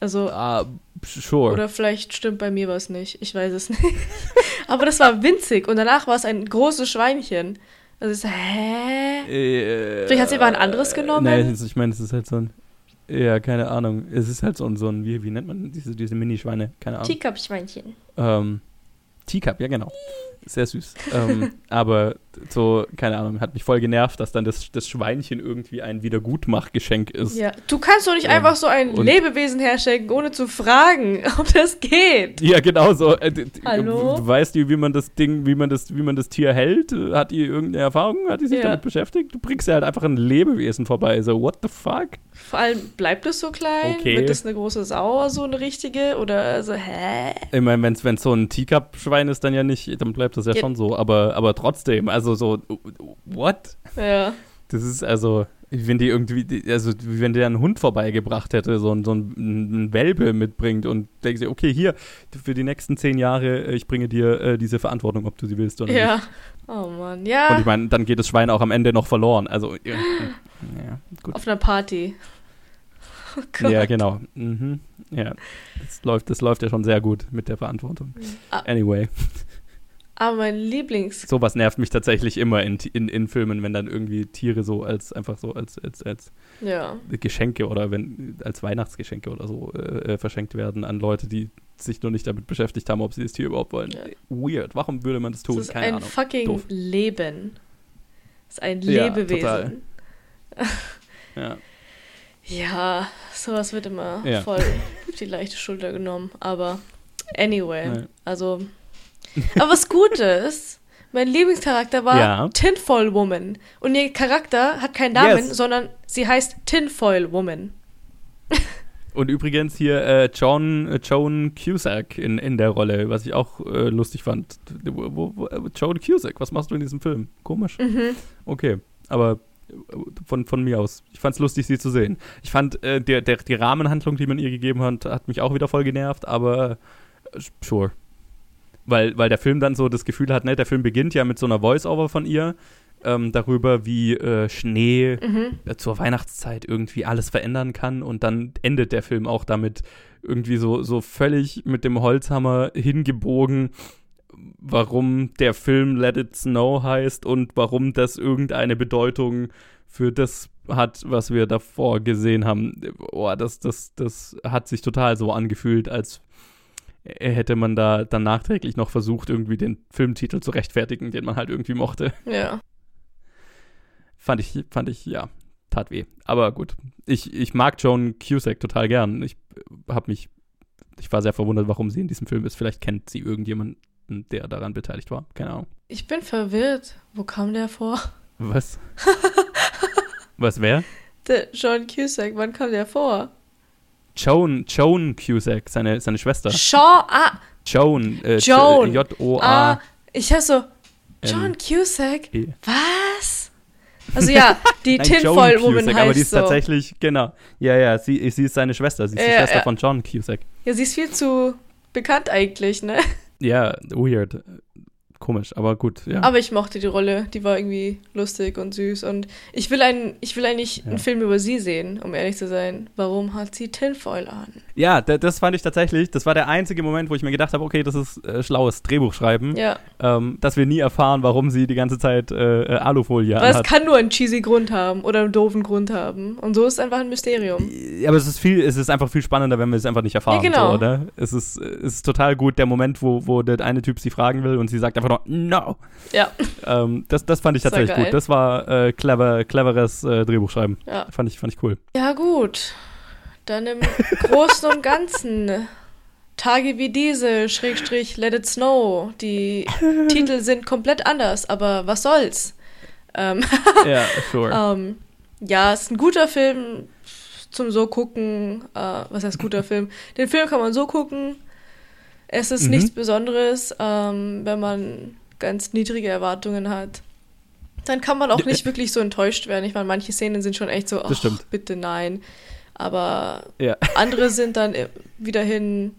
Also, Ah, sure. oder vielleicht stimmt bei mir was nicht. Ich weiß es nicht. Aber das war winzig und danach war es ein großes Schweinchen. Also, ich so, hä? Äh, Vielleicht hat sie aber ein anderes genommen? Nein, ich meine, es ist halt so ein. Ja, keine Ahnung. Es ist halt so ein, so ein wie, wie nennt man diese, diese Minischweine? Keine Ahnung. Teacup-Schweinchen. Ähm, Teacup, ja genau. Sehr süß. ähm, aber so, keine Ahnung, hat mich voll genervt, dass dann das, das Schweinchen irgendwie ein Wiedergutmachgeschenk ist. Ja. Du kannst doch nicht Ähm, einfach so ein Lebewesen herschenken, ohne zu fragen, ob das geht. Ja, genau so. Äh, Hallo? Du weißt die, wie man das Ding, wie man das, wie man das Tier hält? Hat die irgendeine Erfahrung? Hat die sich Ja. damit beschäftigt? Du bringst ja halt einfach ein Lebewesen vorbei. So, what the fuck? Vor allem, bleibt es so klein? Okay. Wird es eine große Sau, so eine richtige? Oder also, hä? Ich meine, wenn es so ein Teacup-Schwein ist, dann ja nicht, dann bleibt das ja, Ja. schon so. Aber, aber trotzdem, also so, what? Ja. Das ist also, wie wenn die irgendwie, also wie wenn der einen Hund vorbeigebracht hätte, so ein, so ein, ein Welpe mitbringt und denkst dir, okay, hier, für die nächsten zehn Jahre, äh, ich bringe dir äh, diese Verantwortung, ob du sie willst oder nicht. Ja. Oh Mann. Ja. Und ich meine, dann geht das Schwein auch am Ende noch verloren. Also, ja, ja gut. Auf einer Party. Oh Gott. Ja, genau. Mhm. Ja, das läuft, das läuft ja schon sehr gut mit der Verantwortung. Ah. Anyway, Aber mein Lieblings. sowas nervt mich tatsächlich immer in, in, in Filmen, wenn dann irgendwie Tiere so als einfach so als, als, als Ja. Geschenke oder wenn als Weihnachtsgeschenke oder so äh, äh, verschenkt werden an Leute, die sich nur nicht damit beschäftigt haben, ob sie das Tier überhaupt wollen. Ja. Weird. Warum würde man das tun? Das ist Keine ein Ahnung. fucking Doof. Leben. Das ist ein Ja, Lebewesen. total. Ja. Ja, sowas wird immer Ja. voll auf die leichte Schulter genommen. Aber anyway, Ja. also. Aber was gut ist, mein Lieblingscharakter war Ja. Tinfoil Woman. Und ihr Charakter hat keinen Namen, Yes. sondern sie heißt Tinfoil Woman. Und übrigens hier äh, John, äh, Joan Cusack in, in der Rolle, was ich auch äh, lustig fand. Wo, wo, Joan Cusack, was machst du in diesem Film? Komisch. Mhm. Okay, aber äh, von, von mir aus. Ich fand es lustig, sie zu sehen. Ich fand, äh, der, der, die Rahmenhandlung, die man ihr gegeben hat, hat mich auch wieder voll genervt, aber äh, sure. Weil, weil der Film dann so das Gefühl hat, ne, der Film beginnt ja mit so einer Voice-Over von ihr, ähm, darüber, wie äh, Schnee Mhm. äh, zur Weihnachtszeit irgendwie alles verändern kann und dann endet der Film auch damit irgendwie so, so völlig mit dem Holzhammer hingebogen, warum der Film Let It Snow heißt und warum das irgendeine Bedeutung für das hat, was wir davor gesehen haben. Oh, das, das, das hat sich total so angefühlt, als hätte man da dann nachträglich noch versucht, irgendwie den Filmtitel zu rechtfertigen, den man halt irgendwie mochte. Ja. Fand ich, fand ich, ja, tat weh. Aber gut. Ich, ich mag Joan Cusack total gern. Ich habe mich, ich war sehr verwundert, warum sie in diesem Film ist. Vielleicht kennt sie irgendjemanden, der daran beteiligt war. Keine Ahnung. Ich bin verwirrt. Wo kam der vor? Was? Was wer? Der John Cusack, wann kam der vor? Joan, Joan Cusack, seine, seine Schwester. Shaw, ah, Joan. Äh, Joan. J-O-A. ah, ich hab so, Ähm, John Cusack? E. Was? Also ja, die Tinfoil Joan Woman heißt aber die ist so. tatsächlich, genau. Ja, ja, sie, sie ist seine Schwester. Sie ist die Ja, Schwester ja. von John Cusack. Ja, sie ist viel zu bekannt eigentlich, ne? Ja, weird. Komisch, aber gut, ja. Aber ich mochte die Rolle, die war irgendwie lustig und süß und ich will einen, ich will eigentlich Ja. einen Film über sie sehen, um ehrlich zu sein. Warum hat sie Tinfoil an? Ja, da- das fand ich tatsächlich, das war der einzige Moment, wo ich mir gedacht habe, okay, das ist äh, schlaues Drehbuchschreiben, Ja, ähm, dass wir nie erfahren, warum sie die ganze Zeit äh, äh, Alufolie weil es anhat. kann nur einen cheesy Grund haben oder einen doofen Grund haben und so ist es einfach ein Mysterium. Ja, aber es ist viel, es ist einfach viel spannender, wenn wir es einfach nicht erfahren. Ja, genau. So, oder? Es ist, es ist total gut, der Moment, wo, wo der eine Typ sie fragen will und sie sagt einfach nur, no. Ja. Ähm, das, das fand ich tatsächlich gut. Das war äh, clever, cleveres äh, Drehbuchschreiben. Ja. Fand ich, fand ich cool. Ja, gut. Dann im Großen und Ganzen. Tage wie diese, Schrägstrich, Let It Snow. Die Titel sind komplett anders, aber was soll's? Ähm, ja, sure. ähm, ja, es ist ein guter Film zum so gucken. Äh, was heißt guter Film? Den Film kann man so gucken. Es ist mhm. nichts Besonderes, ähm, wenn man ganz niedrige Erwartungen hat. Dann kann man auch nicht wirklich so enttäuscht werden. Ich meine, manche Szenen sind schon echt so, ach, bitte nein. Aber ja. andere sind dann wiederhin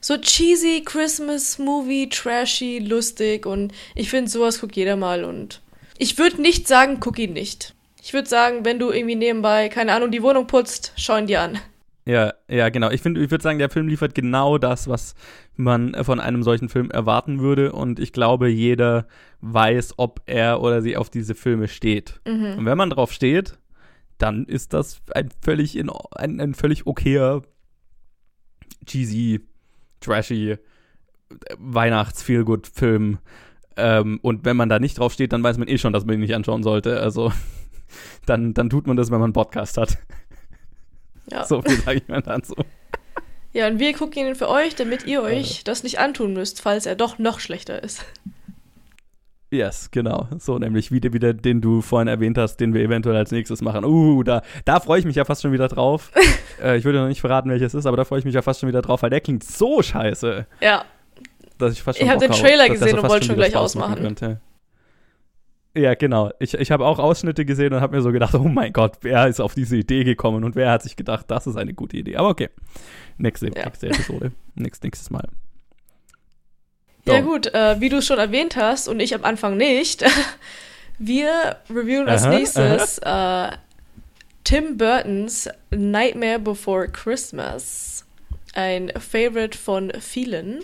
so cheesy Christmas Movie, trashy, lustig und ich finde, sowas guckt jeder mal und ich würde nicht sagen, guck ihn nicht. Ich würde sagen, wenn du irgendwie nebenbei, keine Ahnung, die Wohnung putzt, schau ihn dir an. Ja, ja, genau. Ich finde, ich würde sagen, der Film liefert genau das, was man von einem solchen Film erwarten würde. Und ich glaube, jeder weiß, ob er oder sie auf diese Filme steht. Mhm. Und wenn man drauf steht, dann ist das ein völlig, in, ein, ein völlig okayer, cheesy, trashy Weihnachts-Feelgood-Film. Ähm, und wenn man da nicht drauf steht, dann weiß man eh schon, dass man ihn nicht anschauen sollte. Also dann, dann tut man das, wenn man einen Podcast hat. Ja. So viel sage ich mal dazu. Ja, und wir gucken ihn für euch, damit ihr euch das nicht antun müsst, falls er doch noch schlechter ist. Yes, genau. So, nämlich wieder, wieder, den du vorhin erwähnt hast, den wir eventuell als nächstes machen. Uh, da, da freue ich mich ja fast schon wieder drauf. äh, ich würde noch nicht verraten, welches ist, aber da freue ich mich ja fast schon wieder drauf, weil der klingt so scheiße. Ja. Dass ich fast schon Ich habe den Trailer gesehen und wollte schon gleich ausmachen. Ja, genau. Ich, ich habe auch Ausschnitte gesehen und habe mir so gedacht, oh mein Gott, wer ist auf diese Idee gekommen und wer hat sich gedacht, das ist eine gute Idee. Aber okay. Nächste, ja. nächste Episode. Nächst, nächstes Mal. So. Ja gut, äh, wie du schon erwähnt hast und ich am Anfang nicht, wir reviewen als nächstes äh, Tim Burtons Nightmare Before Christmas. Ein Favorite von vielen.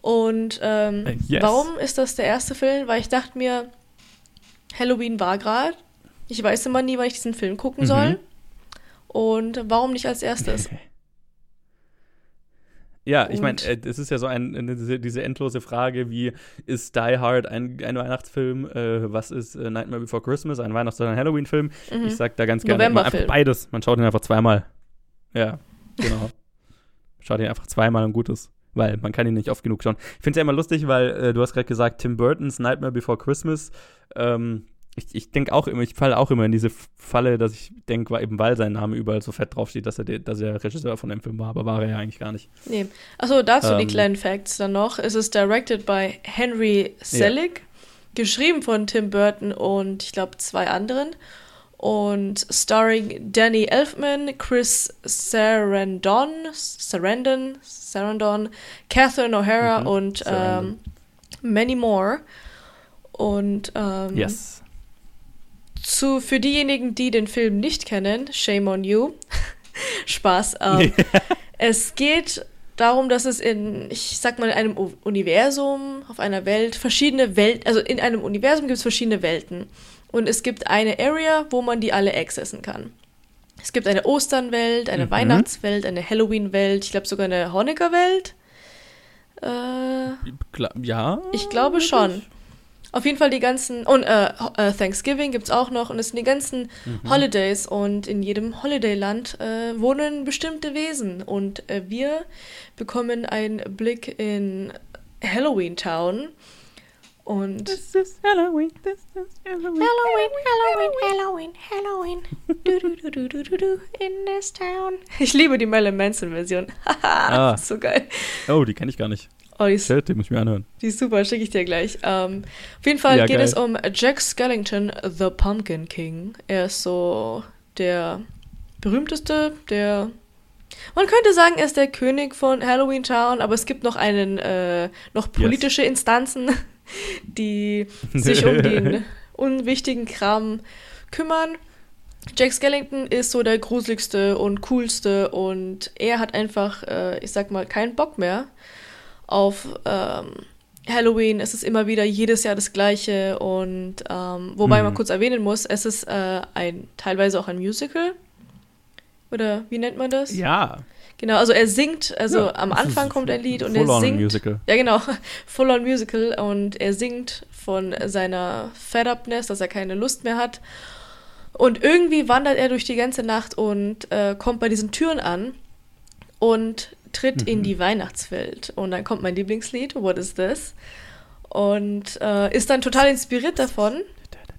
Und ähm, äh, yes. warum ist das der erste Film? Weil ich dachte mir, Halloween war gerade. Ich weiß immer nie, wann ich diesen Film gucken mhm. soll. Und warum nicht als erstes? Ja, ich meine, äh, es ist ja so ein, diese, diese, endlose Frage, wie ist Die Hard ein, ein Weihnachtsfilm, äh, was ist äh, Nightmare Before Christmas, ein Weihnachts- oder ein Halloween-Film? Mhm. Ich sag da ganz gerne immer einfach beides. Man schaut ihn einfach zweimal. Ja, genau. schaut ihn einfach zweimal und gut ist. Weil man kann ihn nicht oft genug schauen. Ich finde es ja immer lustig, weil äh, du hast gerade gesagt, Tim Burtons Nightmare Before Christmas. Ähm, ich, ich denke auch immer, ich falle auch immer in diese Falle, dass ich denke, eben weil sein Name überall so fett draufsteht, dass er, de, dass er Regisseur von dem Film war, aber war er ja eigentlich gar nicht. Nee. Achso, dazu ähm, die kleinen Facts dann noch. Es ist directed by Henry Selick, ja. geschrieben von Tim Burton und ich glaube zwei anderen. Und starring Danny Elfman, Chris Sarandon, Sarandon, Sarandon, Catherine O'Hara mhm, und ähm, many more. Und ähm, yes. zu, für diejenigen, die den Film nicht kennen, shame on you. Spaß. Ähm, es geht darum, dass es in, ich sag mal, in einem Universum, auf einer Welt, verschiedene Welten, also in einem Universum gibt es verschiedene Welten. Und es gibt eine Area, wo man die alle accessen kann. Es gibt eine Osternwelt, eine mhm. Weihnachtswelt, eine Halloween-Welt, ich glaube sogar eine Hanukkah-Welt. Äh, ja. Ich glaube schon. Auf jeden Fall die ganzen, und äh, äh, Thanksgiving gibt es auch noch, und es sind die ganzen mhm. Holidays. Und in jedem Holidayland äh, wohnen bestimmte Wesen. Und äh, wir bekommen einen Blick in Halloween Town. Und this is Halloween, this is Halloween. Halloween, Halloween, Halloween, Halloween. Du, du, du, du, du, du, in this town. Ich liebe die Marilyn Manson Version. ah. so geil. Oh, die kenne ich gar nicht. Oh, die, ist, Shit, die muss ich mir anhören. Die ist super, schicke ich dir gleich. Um, auf jeden Fall ja, geht geil. es um Jack Skellington, The Pumpkin King. Er ist so der berühmteste, der. Man könnte sagen, er ist der König von Halloween Town, aber es gibt noch einen, äh, noch politische yes. Instanzen, die sich um den unwichtigen Kram kümmern. Jack Skellington ist so der gruseligste und coolste und er hat einfach, äh, ich sag mal, keinen Bock mehr auf ähm, Halloween. Es ist immer wieder jedes Jahr das Gleiche und ähm, wobei mhm. man kurz erwähnen muss, es ist äh, ein teilweise auch ein Musical. Oder wie nennt man das? Ja. Genau, also er singt, also Ja, am Anfang kommt ein Lied und er Full-on singt. Musical. Ja, genau, full on Musical und er singt von seiner Fed-Upness, dass er keine Lust mehr hat. Und irgendwie wandert er durch die ganze Nacht und äh, kommt bei diesen Türen an und tritt in die Weihnachtswelt. Und dann kommt mein Lieblingslied, What is this? Und äh, ist dann total inspiriert davon.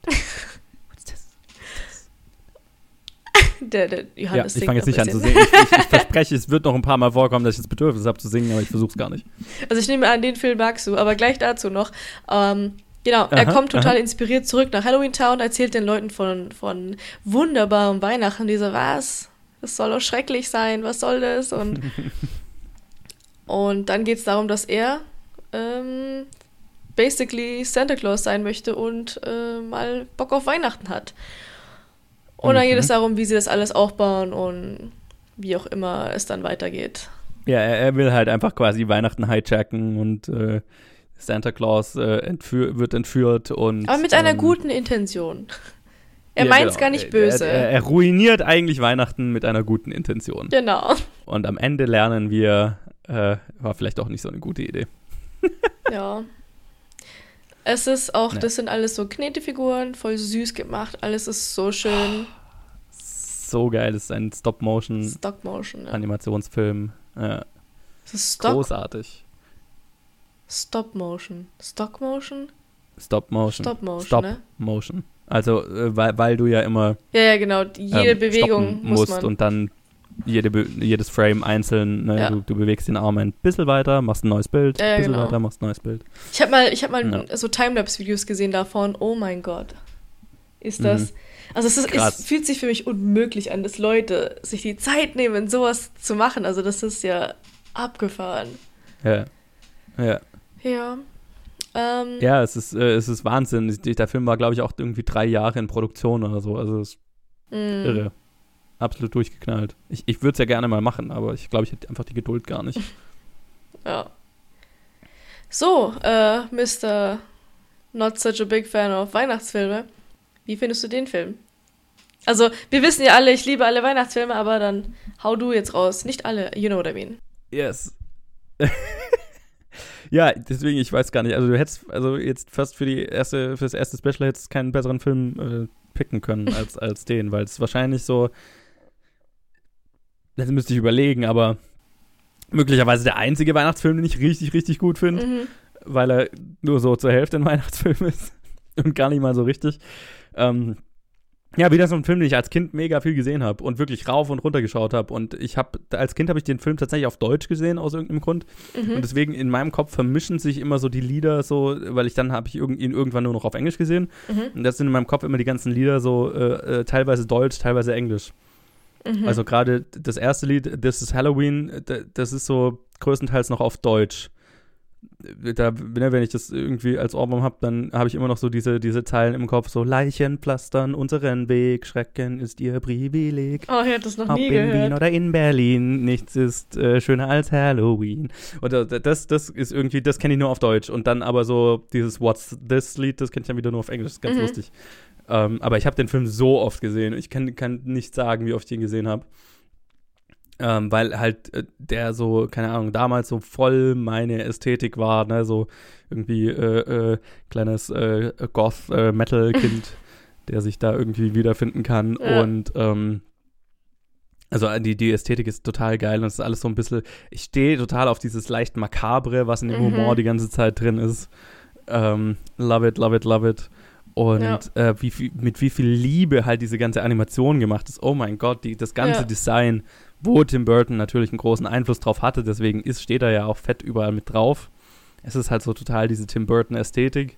Der, der Ja, Johannes ich singt fange jetzt nicht an zu singen. Ich, ich, ich verspreche, es wird noch ein paar Mal vorkommen, dass ich das Bedürfnis habe zu singen, aber ich versuche es gar nicht. Also ich nehme an, den Film magst du, aber gleich dazu noch. Ähm, genau, er Aha, kommt total aha. inspiriert zurück nach Halloween Town, erzählt den Leuten von, von wunderbarem Weihnachten. Diese, was? Das soll doch schrecklich sein, was soll das? Und, und dann geht es darum, dass er ähm, basically Santa Claus sein möchte und äh, mal Bock auf Weihnachten hat. Und dann geht Mhm. es darum, wie sie das alles aufbauen und wie auch immer es dann weitergeht. Ja, er, er will halt einfach quasi Weihnachten hijacken und äh, Santa Claus äh, entführ wird entführt und. Aber mit einer ähm, guten Intention. Er ja, meint's genau. gar nicht böse. Er, er, er ruiniert eigentlich Weihnachten mit einer guten Intention. genau. Und am Ende lernen wir, äh, war vielleicht auch nicht so eine gute Idee. Ja. Es ist auch, Ja. das sind alles so Knetefiguren, voll süß gemacht. Alles ist so schön. So geil, das ist ein. Stop-Motion. Ja. Ja, Es ist Stop, großartig. Stop-Motion. Stock-Motion? Stop-Motion. Stop-Motion, ne? Stop-Motion. Also, äh, weil, weil du ja immer Ja, ja, genau. Jede ähm, Bewegung muss musst man. und dann jede, jedes Frame einzeln, ne? Ja. du, du bewegst den Arm ein bisschen weiter, machst ein neues Bild, Ja, ja, bisschen genau. weiter, machst ein neues Bild. Ich habe mal, ich hab mal Ja. so Timelapse-Videos gesehen davon. Oh mein Gott. Ist das. Mhm. Also es, ist, es fühlt sich für mich unmöglich an, dass Leute sich die Zeit nehmen, sowas zu machen. Also das ist ja abgefahren. Ja. Ja, Ja. Ähm, ja es, ist, äh, es ist Wahnsinn. Der Film war, glaube ich, auch irgendwie drei Jahre in Produktion oder so. Also, es ist mh. irre. Absolut durchgeknallt. Ich, ich würde es ja gerne mal machen, aber ich glaube, ich hätte einfach die Geduld gar nicht. Ja. So, äh, Mr. Not such a big fan of Weihnachtsfilme. Wie findest du den Film? Also, wir wissen ja alle, ich liebe alle Weihnachtsfilme, aber dann hau du jetzt raus. Nicht alle, you know what I mean. Yes. ja, deswegen, ich weiß gar nicht. Also du hättest, also jetzt fast für die erste, für das erste Special hättest keinen besseren Film äh, picken können als, als den, weil es wahrscheinlich so. Das müsste ich überlegen, aber möglicherweise der einzige Weihnachtsfilm, den ich richtig, richtig gut finde, Mhm. weil er nur so zur Hälfte ein Weihnachtsfilm ist und gar nicht mal so richtig. Ähm, ja, wieder so ein Film, den ich als Kind mega viel gesehen habe und wirklich rauf und runter geschaut habe. Und ich habe, als Kind habe ich den Film tatsächlich auf Deutsch gesehen, aus irgendeinem Grund. Mhm. Und deswegen in meinem Kopf vermischen sich immer so die Lieder so, weil ich dann habe ich irg ihn irgendwann nur noch auf Englisch gesehen. Mhm. Und das sind in meinem Kopf immer die ganzen Lieder so äh, äh, teilweise Deutsch, teilweise Englisch. Mhm. Also gerade das erste Lied, This is Halloween, das ist so größtenteils noch auf Deutsch. Da, ne, wenn ich das irgendwie als Ohrwurm habe, dann habe ich immer noch so diese, diese Zeilen im Kopf, so Leichen pflastern unseren Weg, Schrecken ist ihr Privileg. Oh, ich hätte das noch Ob nie in Wien gehört. oder in Berlin, nichts ist äh, schöner als Halloween. Oder das, das ist irgendwie, das kenne ich nur auf Deutsch. Und dann aber so dieses What's This Lied, das kenne ich dann wieder nur auf Englisch. Das ist ganz Mhm. lustig. Ähm, aber ich habe den Film so oft gesehen. Ich kann, kann nicht sagen, wie oft ich ihn gesehen habe. Ähm, weil halt äh, der so, keine Ahnung, damals so voll meine Ästhetik war, ne, so irgendwie äh, äh, kleines äh, Goth-Metal-Kind, der sich da irgendwie wiederfinden kann. Ja. Und ähm, also äh, die, die Ästhetik ist total geil und es ist alles so ein bisschen, ich stehe total auf dieses leicht Makabre, was in dem Mhm. Humor die ganze Zeit drin ist. Ähm, love it, love it, love it. Und Ja. äh, wie viel, mit wie viel Liebe halt diese ganze Animation gemacht ist. Oh mein Gott, die, das ganze Ja. Design, wo Tim Burton natürlich einen großen Einfluss drauf hatte, deswegen ist, steht er ja auch fett überall mit drauf. Es ist halt so total diese Tim Burton-Ästhetik.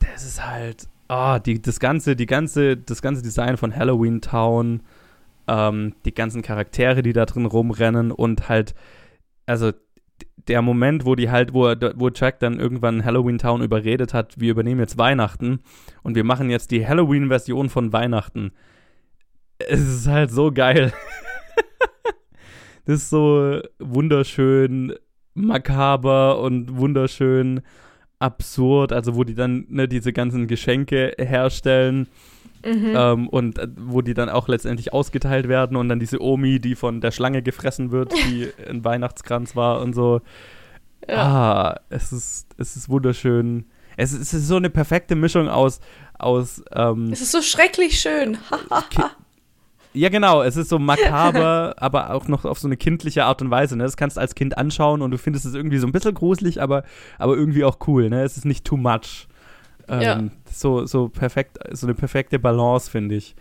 Das ist halt, ah, die, das ganze, die ganze, das ganze Design von Halloween Town, ähm, die ganzen Charaktere, die da drin rumrennen und halt, also der Moment, wo die halt, wo, wo Jack dann irgendwann Halloween Town überredet hat, wir übernehmen jetzt Weihnachten und wir machen jetzt die Halloween-Version von Weihnachten. Es ist halt so geil. das ist so wunderschön makaber und wunderschön absurd, also wo die dann ne, diese ganzen Geschenke herstellen. Mhm. Ähm, und äh, wo die dann auch letztendlich ausgeteilt werden und dann diese Omi, die von der Schlange gefressen wird, die ein Weihnachtskranz war und so. Ja. Ah, es ist, es ist wunderschön. Es ist, es ist so eine perfekte Mischung aus. aus ähm, es ist so schrecklich schön. Ja, genau. Es ist so makaber, aber auch noch auf so eine kindliche Art und Weise. Ne? Das kannst du als Kind anschauen und du findest es irgendwie so ein bisschen gruselig, aber, aber irgendwie auch cool. Ne? Es ist nicht too much. Ähm, ja. so, so perfekt, so eine perfekte Balance, finde ich.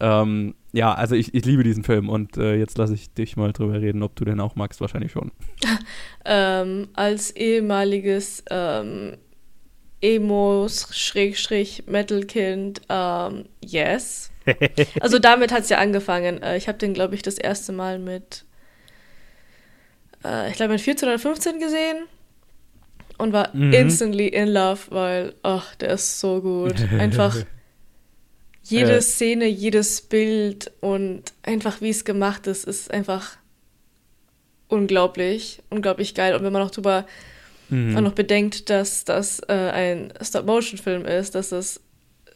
Ähm, ja, also ich, ich liebe diesen Film und äh, jetzt lasse ich dich mal drüber reden, ob du den auch magst, wahrscheinlich schon. ähm, als ehemaliges ähm, Emos-Metal-Kind, ähm, yes. Also damit hat es ja angefangen. Äh, ich habe den, glaube ich, das erste Mal mit, äh, ich glaube, mit 14 oder 15 gesehen und war mhm. instantly in love, weil, ach, der ist so gut. Einfach jede. Szene, jedes Bild und einfach wie es gemacht ist, ist einfach unglaublich, unglaublich geil. Und wenn man noch drüber mhm. auch noch bedenkt, dass das äh, ein Stop-Motion-Film ist, dass das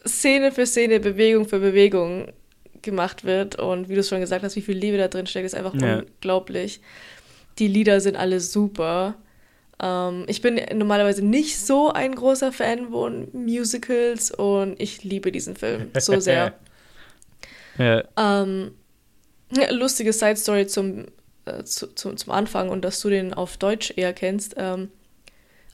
Szene für Szene, Bewegung für Bewegung gemacht wird und wie du es schon gesagt hast, wie viel Liebe da drin steckt, ist einfach ja. unglaublich. Die Lieder sind alle super. Ähm, ich bin normalerweise nicht so ein großer Fan von Musicals und ich liebe diesen Film so sehr. ja. ähm, lustige Side Story zum, äh, zu, zu, zum Anfang und dass du den auf Deutsch eher kennst. Ähm,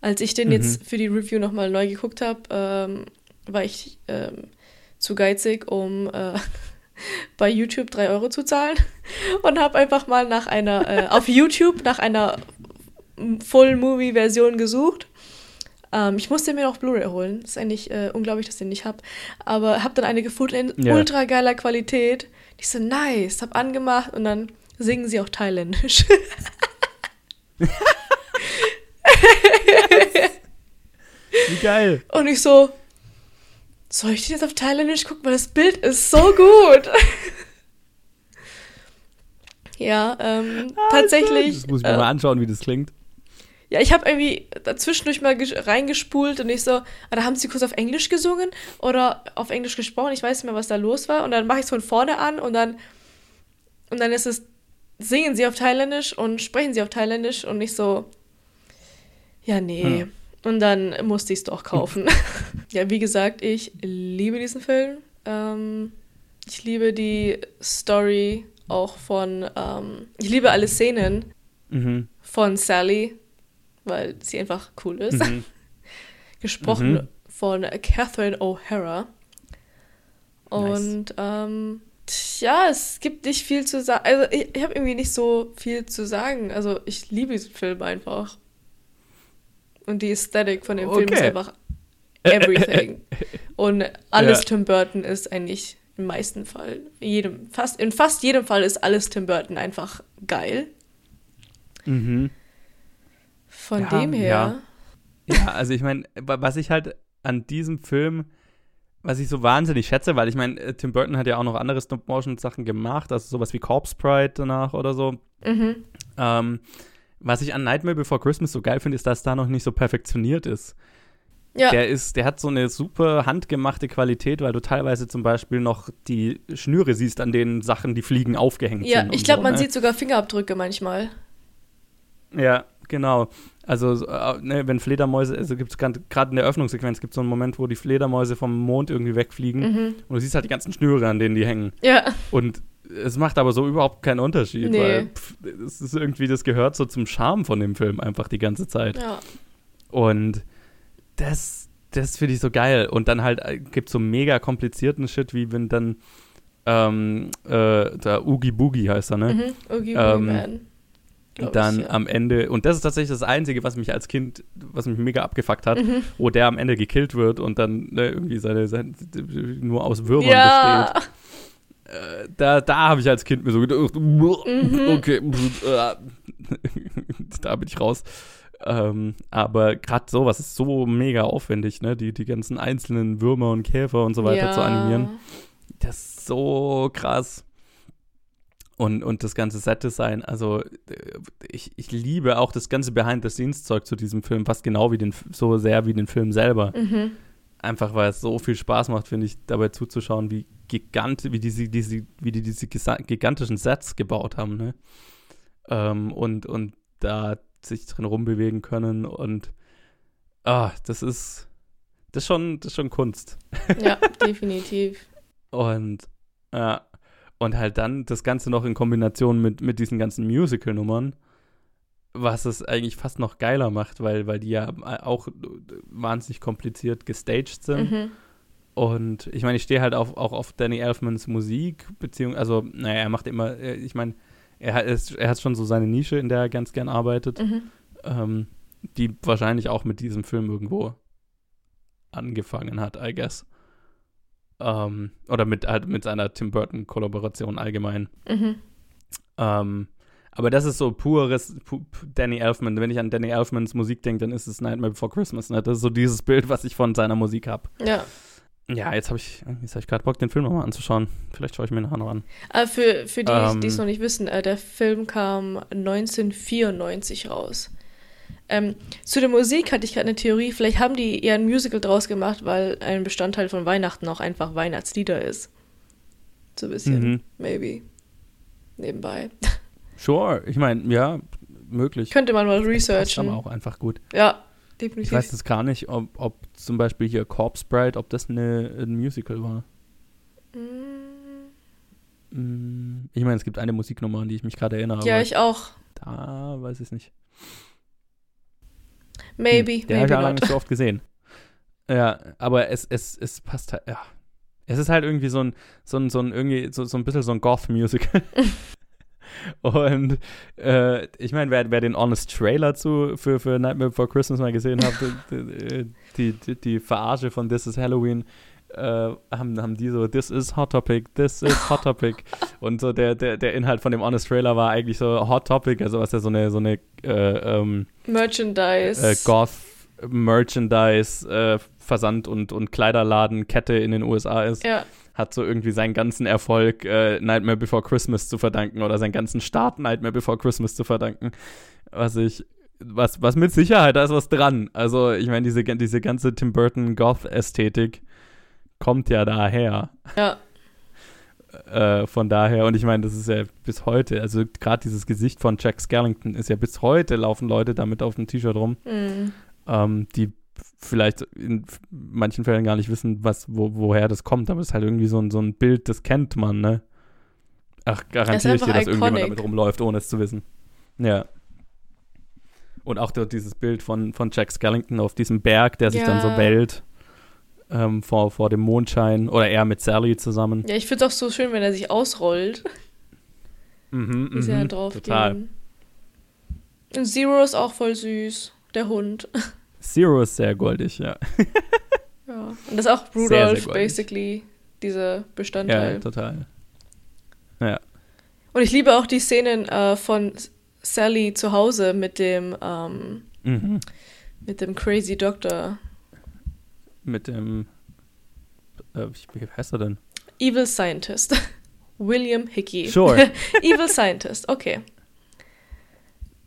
als ich den mhm. jetzt für die Review nochmal neu geguckt habe, ähm, war ich ähm, zu geizig, um äh, bei YouTube 3 Euro zu zahlen und habe einfach mal nach einer, äh, auf YouTube nach einer Full-Movie-Version gesucht. Ähm, ich musste mir noch Blu-ray holen. Das ist eigentlich äh, unglaublich, dass ich den nicht habe. Aber habe dann eine gefunden in yeah. ultra geiler Qualität. Die so nice, hab angemacht und dann singen sie auch thailändisch. Wie geil. Und ich so, soll ich den jetzt auf thailändisch gucken, weil das Bild ist so gut. ja, ähm, ah, tatsächlich. Das muss ich mir äh, mal anschauen, wie das klingt. Ja, ich habe irgendwie dazwischendurch mal reingespult und ich so, ah, da haben sie kurz auf Englisch gesungen oder auf Englisch gesprochen. Ich weiß nicht mehr, was da los war. Und dann mache ich es von vorne an und dann und dann ist es, singen sie auf Thailändisch und sprechen sie auf Thailändisch und nicht so, ja, nee. Hm. Und dann musste ich es doch kaufen. ja, wie gesagt, ich liebe diesen Film. Ähm, ich liebe die Story auch von, ähm, ich liebe alle Szenen mhm. von Sally weil sie einfach cool ist. Mhm. Gesprochen mhm. von Catherine O'Hara. Und nice. ähm, ja, es gibt nicht viel zu sagen. Also ich, ich habe irgendwie nicht so viel zu sagen. Also ich liebe diesen Film einfach. Und die Ästhetik von dem okay. Film ist einfach everything. Und alles ja. Tim Burton ist eigentlich im meisten Fall, in jedem, fast, in fast jedem Fall ist alles Tim Burton einfach geil. Mhm. Von ja, dem her. Ja, ja also ich meine, was ich halt an diesem Film, was ich so wahnsinnig schätze, weil ich meine, äh, Tim Burton hat ja auch noch andere Stop-Motion-Sachen gemacht, also sowas wie Corpse Pride danach oder so. Mhm. Ähm, was ich an Nightmare Before Christmas so geil finde, ist, dass da noch nicht so perfektioniert ist. Ja. Der ist, der hat so eine super handgemachte Qualität, weil du teilweise zum Beispiel noch die Schnüre siehst, an denen Sachen, die fliegen, aufgehängt ja, sind. Ja, ich glaube, so, man ne? sieht sogar Fingerabdrücke manchmal. Ja, genau. Also, äh, ne, wenn Fledermäuse, also gibt es gerade in der Öffnungssequenz gibt es so einen Moment, wo die Fledermäuse vom Mond irgendwie wegfliegen mhm. und du siehst halt die ganzen Schnüre, an denen die hängen. Ja. Und es macht aber so überhaupt keinen Unterschied, nee. weil es ist irgendwie, das gehört so zum Charme von dem Film einfach die ganze Zeit. Ja. Und das, das finde ich so geil. Und dann halt äh, gibt es so mega komplizierten Shit, wie wenn dann ähm, äh, der Oogie Boogie heißt er, ne? Mhm, Oogie Boogie ähm, Man dann ich, ja. am Ende, und das ist tatsächlich das Einzige, was mich als Kind, was mich mega abgefuckt hat, mhm. wo der am Ende gekillt wird und dann ne, irgendwie seine, seine, nur aus Würmern ja. besteht. Äh, da da habe ich als Kind mir so gedacht, mhm. okay, da bin ich raus. Ähm, aber gerade sowas ist so mega aufwendig, ne? Die, die ganzen einzelnen Würmer und Käfer und so weiter ja. zu animieren. Das ist so krass. und, und das ganze Set-Design. Also äh, ich, ich liebe auch das ganze Behind-the-Scenes-Zeug zu diesem Film, fast genau wie den, so sehr wie den Film selber. Mhm. Einfach weil es so viel Spaß macht, finde ich, dabei zuzuschauen, wie gigant, wie diese, diese, wie die diese gigantischen Sets gebaut haben, ne? Ähm, und, und da sich drin rumbewegen können und ah, das ist das ist schon, das ist schon Kunst. Ja, definitiv. Und ja, und halt dann das Ganze noch in Kombination mit, mit diesen ganzen Musical-Nummern, was es eigentlich fast noch geiler macht, weil, weil die ja auch wahnsinnig kompliziert gestaged sind. Mhm. Und ich meine, ich stehe halt auf, auch auf Danny Elfmans Musik, beziehungsweise, also, naja, er macht immer, ich meine, er hat, er hat schon so seine Nische, in der er ganz gern arbeitet, Mhm. ähm, die wahrscheinlich auch mit diesem Film irgendwo angefangen hat, I guess. Ähm, oder mit, halt mit seiner Tim Burton-Kollaboration allgemein. Mhm. Ähm, aber das ist so pures pu Danny Elfman. Wenn ich an Danny Elfmans Musik denke, dann ist es Nightmare Before Christmas. Ne? Das ist so dieses Bild, was ich von seiner Musik habe. Ja. Ja, jetzt habe ich, jetzt hab ich gerade Bock, den Film nochmal anzuschauen. Vielleicht schaue ich mir nachher noch an. Aber für, für die, Ähm. die es noch nicht wissen, äh, der Film kam 1994 raus. Ähm, zu der Musik hatte ich gerade eine Theorie. Vielleicht haben die eher ein Musical draus gemacht, weil ein Bestandteil von Weihnachten auch einfach Weihnachtslieder ist. So ein bisschen. Mhm. Maybe. Nebenbei. Sure, ich meine, ja, möglich. Könnte man mal researchen. aber auch einfach gut. Ja, Ich definitiv. weiß jetzt gar nicht, ob, ob zum Beispiel hier Corpse Bride, ob das eine, ein Musical war. Mm, Mm, Ich meine, es gibt eine Musiknummer, an die ich mich gerade erinnere. ja, ich auch. da weiß ich es nicht. Maybe, Hm, Der habe ich ja lange nicht so oft gesehen. Ja, aber es, es, es passt halt, ja. Es ist halt irgendwie so ein, so ein, so ein, irgendwie, so, so ein bisschen so ein Goth-Musical. Und äh, ich meine, wer, wer den Honest Trailer zu, für, für Nightmare Before Christmas mal gesehen hat, die, die, die, die Verarsche von This is Halloween, äh, haben, haben die so, This is Hot Topic, This is Hot Topic. Und so der, der, der Inhalt von dem Honest Trailer war eigentlich so Hot Topic, also was ja so eine, so eine äh, ähm, Merchandise. äh, Goth Merchandise äh, Versand und, und Kleiderladen Kette in den USA ist, ja, hat so irgendwie seinen ganzen Erfolg äh, Nightmare Before Christmas zu verdanken oder seinen ganzen Start Nightmare Before Christmas zu verdanken, was ich was, was mit Sicherheit, da ist was dran. Also, ich meine, diese, diese ganze Tim Burton Goth-Ästhetik kommt ja daher. ja. Äh, von daher, und ich meine, das ist ja bis heute, also gerade dieses Gesicht von Jack Skellington ist ja bis heute, laufen Leute damit auf dem T-Shirt rum. Mm. ähm, die vielleicht in manchen Fällen gar nicht wissen, was, wo, woher das kommt, aber es ist halt irgendwie so ein, so ein Bild, das kennt man, ne? Ach, garantiere ich dir, dass irgendjemand iconic. damit rumläuft, ohne es zu wissen. Ja. Und auch dieses Bild von, von Jack Skellington auf diesem Berg, der sich dann so Ja. bellt ähm, vor, vor dem Mondschein oder er mit Sally zusammen. Ja, ich finde es auch so schön, wenn er sich ausrollt, Mhm, wie sie mhm, drauf total. gehen. Und Zero ist auch voll süß, der Hund. Zero ist sehr goldig, ja. Ja. Und das ist auch Sehr, Rudolph, sehr goldig. basically, dieser Ja, Bestandteil. total. Und ich liebe auch die Szenen äh, von Sally zu Hause mit dem, ähm, Mhm. mit dem Crazy Doctor. Mit dem, äh, wie heißt er denn? Evil Scientist. William Hickey. Sure. Evil Scientist, okay.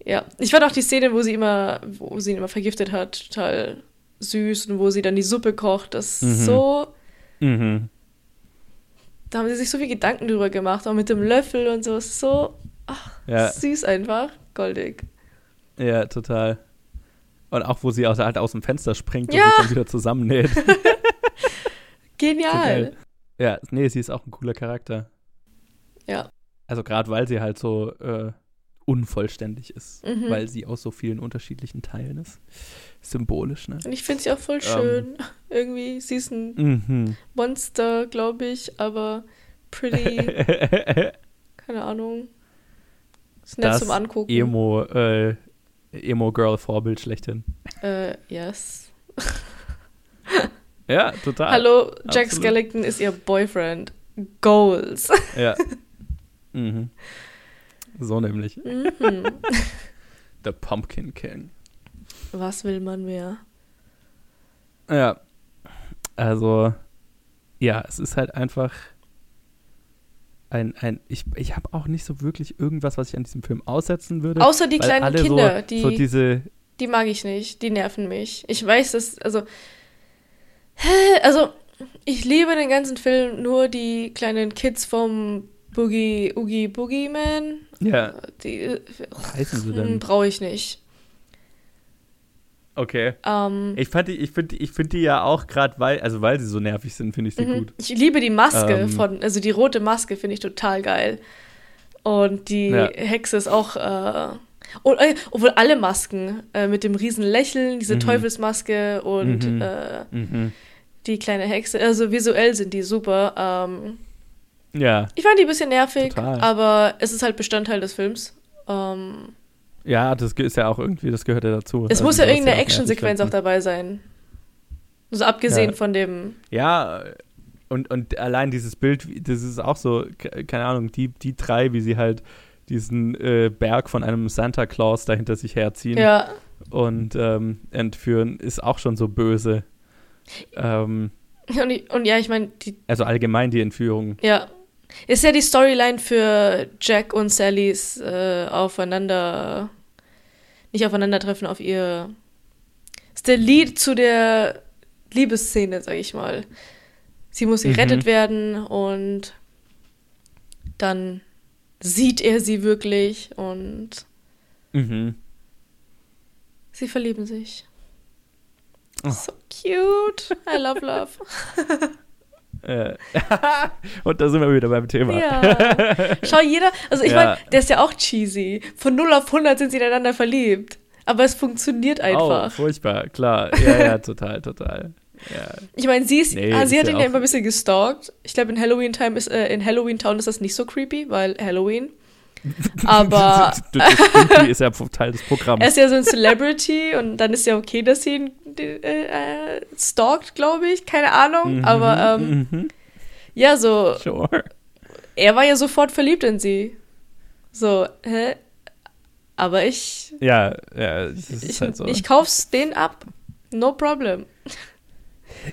Ja, ich fand auch die Szene, wo sie immer, wo sie ihn immer vergiftet hat, total süß und wo sie dann die Suppe kocht, das Mhm. ist so, Mhm. da haben sie sich so viel Gedanken drüber gemacht, auch mit dem Löffel und so, ist so ach, Ja. süß einfach, goldig. Ja, total. Und auch, wo sie aus, halt aus dem Fenster springt Ja. und sich dann wieder zusammennäht. Genial. ja, nee, sie ist auch ein cooler Charakter. Ja. Also gerade weil sie halt so äh, unvollständig ist. Mhm. Weil sie aus so vielen unterschiedlichen Teilen ist. Symbolisch, ne? Und ich finde sie auch voll schön. Irgendwie, sie ist ein Mhm. Monster, glaube ich, aber pretty, keine Ahnung. Ist nett das zum Angucken. Emo, äh, Emo-Girl-Vorbild schlechthin. Äh, yes. Ja, total. Hallo, Jack absolut. Skellington ist ihr Boyfriend. Goals. Ja. mhm. So nämlich. mhm. The Pumpkin King. Was will man mehr? Ja. Also, ja, es ist halt einfach. ein, ein ich, ich habe auch nicht so wirklich irgendwas, was ich an diesem Film aussetzen würde. Außer die kleinen Kinder, so, die, so diese, die mag ich nicht. Die nerven mich. Ich weiß, dass, also, also, ich liebe den ganzen Film, nur die kleinen Kids vom Boogie, Oogie Boogie Man. ja, Die heißen sie denn? brauche ich nicht. Okay. Ähm, Ich fand die, ich finde ich find die ja auch gerade, weil, also weil sie so nervig sind, finde ich sie Mhm. gut. Ich liebe die Maske Ähm. von, also die rote Maske finde ich total geil. Und die Ja. Hexe ist auch, äh, und, äh, obwohl alle Masken äh, mit dem riesen Lächeln, diese Mhm. Teufelsmaske und Mhm. äh, Mhm. die kleine Hexe, also visuell sind die super. Ähm, Ja, ich fand die ein bisschen nervig, Total. aber es ist halt Bestandteil des Films. Ähm, ja, das ist ja auch irgendwie, das gehört ja dazu. es Also muss ja irgendeine Actionsequenz auch dabei sein. Also abgesehen Ja. von dem, Ja, und, und allein dieses Bild, das ist auch so, ke- keine Ahnung, die, die drei, wie sie halt diesen äh, Berg von einem Santa Claus da hinter sich herziehen ja, und ähm, entführen, ist auch schon so böse. Ähm, und, ich, und ja, ich meine, die also allgemein die Entführung. Ja. Ist ja die Storyline für Jack und Sallys äh, aufeinander, nicht aufeinandertreffen, auf ihr. Ist der Lied zu der Liebesszene, sag ich mal. Sie muss Mhm. gerettet werden und dann sieht er sie wirklich und Mhm. sie verlieben sich. Oh. So cute. I love love. Äh, und da sind wir wieder beim Thema. Ja. Schau, jeder, also ich Ja. meine, der ist ja auch cheesy. Von 0 auf 100 sind sie ineinander verliebt. Aber es funktioniert Oh, einfach. furchtbar, klar. Ja, ja, total, total. Ja. ich meine, sie ist, Nee, ah, sie ist hat ihn ja immer ein bisschen gestalkt. Ich glaube, in Halloween Time ist, äh, in Halloween Town ist das nicht so creepy, weil Halloween. Aber das ist ja Teil des Programms. er ist ja so ein Celebrity und dann ist ja okay, dass sie ihn äh, äh, stalkt, glaube ich. Keine Ahnung. Mhm, Aber ähm, mhm, ja, so, sure. er war ja sofort verliebt in sie. So, hä? Aber ich, Ja, ja, das ist ich, halt so. ich kauf's den ab. No problem.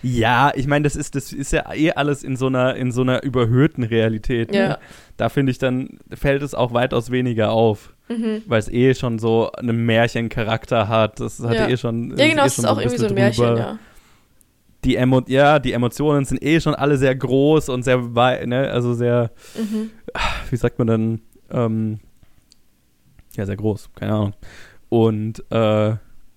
Ja, ich meine, das ist, das ist ja eh alles in so einer, in so einer überhöhten Realität. Ne? Ja. Da finde ich dann, fällt es auch weitaus weniger auf. Mhm. Weil es eh schon so einen Märchencharakter hat. Das hat Ja. eh schon. Ja, genau, eh es schon ist auch irgendwie so ein Märchen, drüber. ja. Die Emo ja, die Emotionen sind eh schon alle sehr groß und sehr weit, ne? Also sehr, Mhm. wie sagt man denn? Ähm, ja, sehr groß, keine Ahnung. Und äh,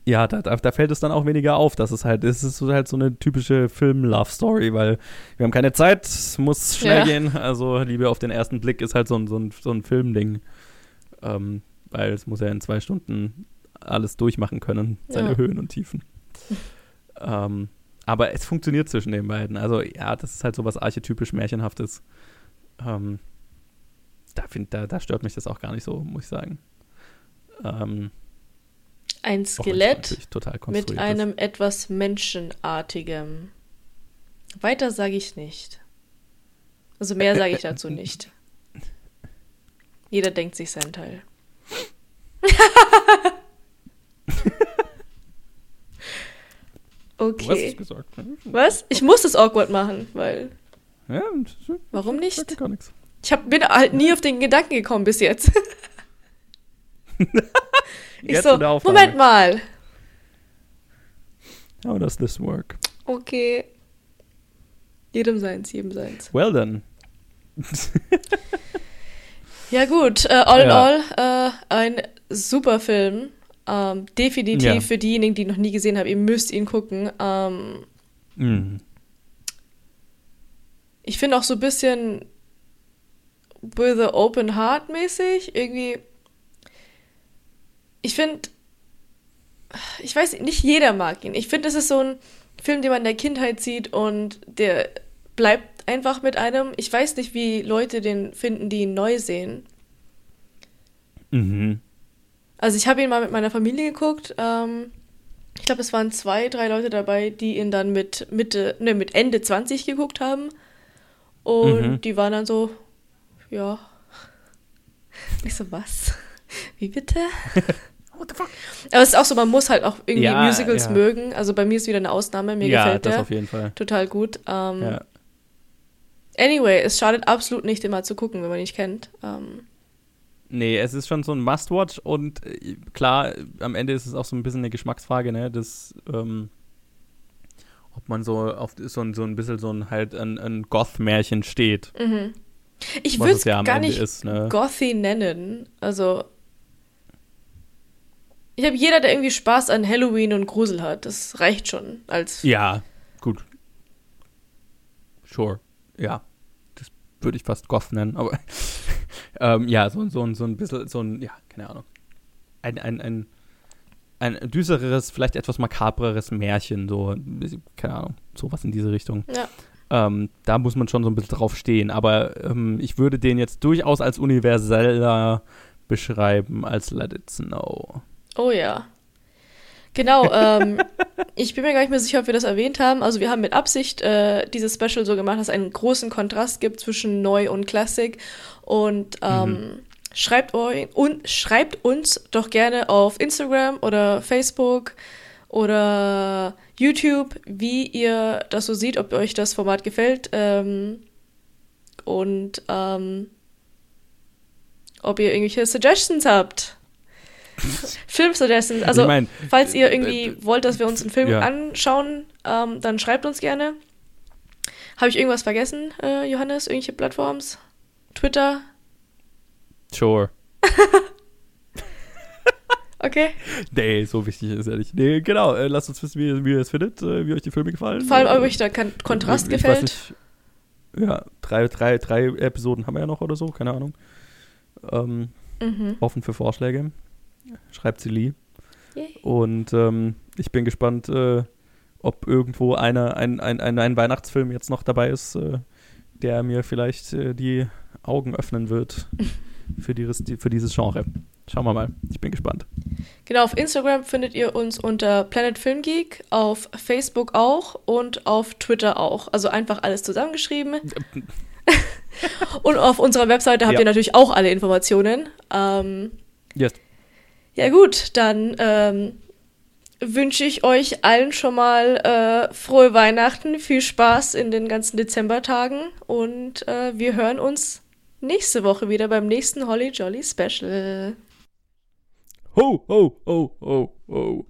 ja, da, da, fällt es dann auch weniger auf, dass es halt, es ist so halt so eine typische Film-Love-Story, weil wir haben keine Zeit, muss schnell Ja. gehen. Also Liebe auf den ersten Blick ist halt so ein, so ein, so ein Filmding. Ähm, weil es muss ja in zwei Stunden alles durchmachen können, seine Ja. Höhen und Tiefen. ähm, aber es funktioniert zwischen den beiden. Also ja, das ist halt so was archetypisch Märchenhaftes. Ähm, da, find, da, da stört mich das auch gar nicht so, muss ich sagen. Ähm, Ein Skelett mit ist. einem etwas Menschenartigem. Weiter sage ich nicht. Also mehr sage ich dazu nicht. Jeder denkt sich seinen Teil. Du Okay. gesagt. ne? Was? Ich muss es awkward machen, weil. Ja, Warum nicht? gar nichts. Ich hab, bin halt nie auf den Gedanken gekommen bis jetzt. ich Jetzt so. Moment mal. How does this work? Okay. Jedem seins, jedem seins. Well then. Ja gut, äh, all in Ja. all, äh, ein super Film. Ähm, definitiv Ja. für diejenigen, die ihn noch nie gesehen haben, ihr müsst ihn gucken. Ähm, Mhm. ich finde auch so ein bisschen with a open heart mäßig. Irgendwie. Ich finde. Ich weiß, nicht jeder mag ihn. Ich finde, es ist so ein Film, den man in der Kindheit sieht und der bleibt einfach mit einem. Ich weiß nicht, wie Leute den finden, die ihn neu sehen. Mhm. Also ich habe ihn mal mit meiner Familie geguckt. Ähm, ich glaube, es waren zwei, drei Leute dabei, die ihn dann mit Mitte, ne, mit Ende 20 geguckt haben. Und Mhm. die waren dann so, ja. Ich so, was? Wie bitte? What the fuck? Aber es ist auch so, man muss halt auch irgendwie Ja, Musicals ja. mögen. Also bei mir ist wieder eine Ausnahme, mir ja, gefällt das der auf jeden Fall. total gut. Ähm, Ja. Anyway, es schadet absolut nicht, mal zu gucken, wenn man ihn nicht kennt. Ähm, Nee, es ist schon so ein Must-Watch und äh, klar, am Ende ist es auch so ein bisschen eine Geschmacksfrage, ne? Das, ähm, ob man so auf so ein, so ein bisschen so ein halt ein, ein Goth-Märchen steht. mhm. Ich würde es ja gar Ende nicht ist, ne? Gothy nennen. Also. Ich habe jeder, der irgendwie Spaß an Halloween und Grusel hat. Das reicht schon als. Ja, gut. Sure. Ja. Das würde ich fast Goth nennen, aber ähm, ja, so, so, so ein bisschen, so ein, ja, keine Ahnung. Ein, ein, ein, ein düstereres, vielleicht etwas makabreres Märchen, so, keine Ahnung, sowas in diese Richtung. Ja. Ähm, da muss man schon so ein bisschen drauf stehen. Aber ähm, ich würde den jetzt durchaus als universeller beschreiben als Let It Snow. Oh ja. Genau, ähm, ich bin mir gar nicht mehr sicher, ob wir das erwähnt haben. Also wir haben mit Absicht äh, dieses Special so gemacht, dass es einen großen Kontrast gibt zwischen neu und Classic. Und ähm, schreibt, euch, und, schreibt uns doch gerne auf Instagram oder Facebook oder YouTube, wie ihr das so seht, ob euch das Format gefällt. Ähm, und ähm, ob ihr irgendwelche Suggestions habt. Film-Suggestions. Also, Ich mein, falls ihr irgendwie äh, wollt, dass wir uns einen Film ja. anschauen, ähm, dann schreibt uns gerne. Habe ich irgendwas vergessen, äh, Johannes? Irgendwelche Plattforms? Twitter? Sure. Okay. Nee, so wichtig ist ja nicht. Nee, genau. Äh, lasst uns wissen, wie, wie ihr es findet, äh, wie euch die Filme gefallen. Vor allem, ob euch der Kan- Kontrast ich weiß gefällt. nicht. Ja, drei, drei, drei Episoden haben wir ja noch oder so, keine Ahnung. Ähm, Mhm. offen für Vorschläge. Schreibt sie Lee. Yay. Und ähm, ich bin gespannt, äh, ob irgendwo einer, ein, ein, ein, ein Weihnachtsfilm jetzt noch dabei ist, äh, der mir vielleicht äh, die Augen öffnen wird für, dieses, die, für dieses Genre. Schauen wir mal. Ich bin gespannt. Genau, auf Instagram findet ihr uns unter Planet Film Geek, auf Facebook auch und auf Twitter auch. Also einfach alles zusammengeschrieben. Und auf unserer Webseite habt Ja. ihr natürlich auch alle Informationen. Ähm, Yes. Ja gut, dann ähm, wünsche ich euch allen schon mal äh, frohe Weihnachten, viel Spaß in den ganzen Dezembertagen und äh, wir hören uns nächste Woche wieder beim nächsten Holly Jolly Special. Ho, ho, ho, ho, ho.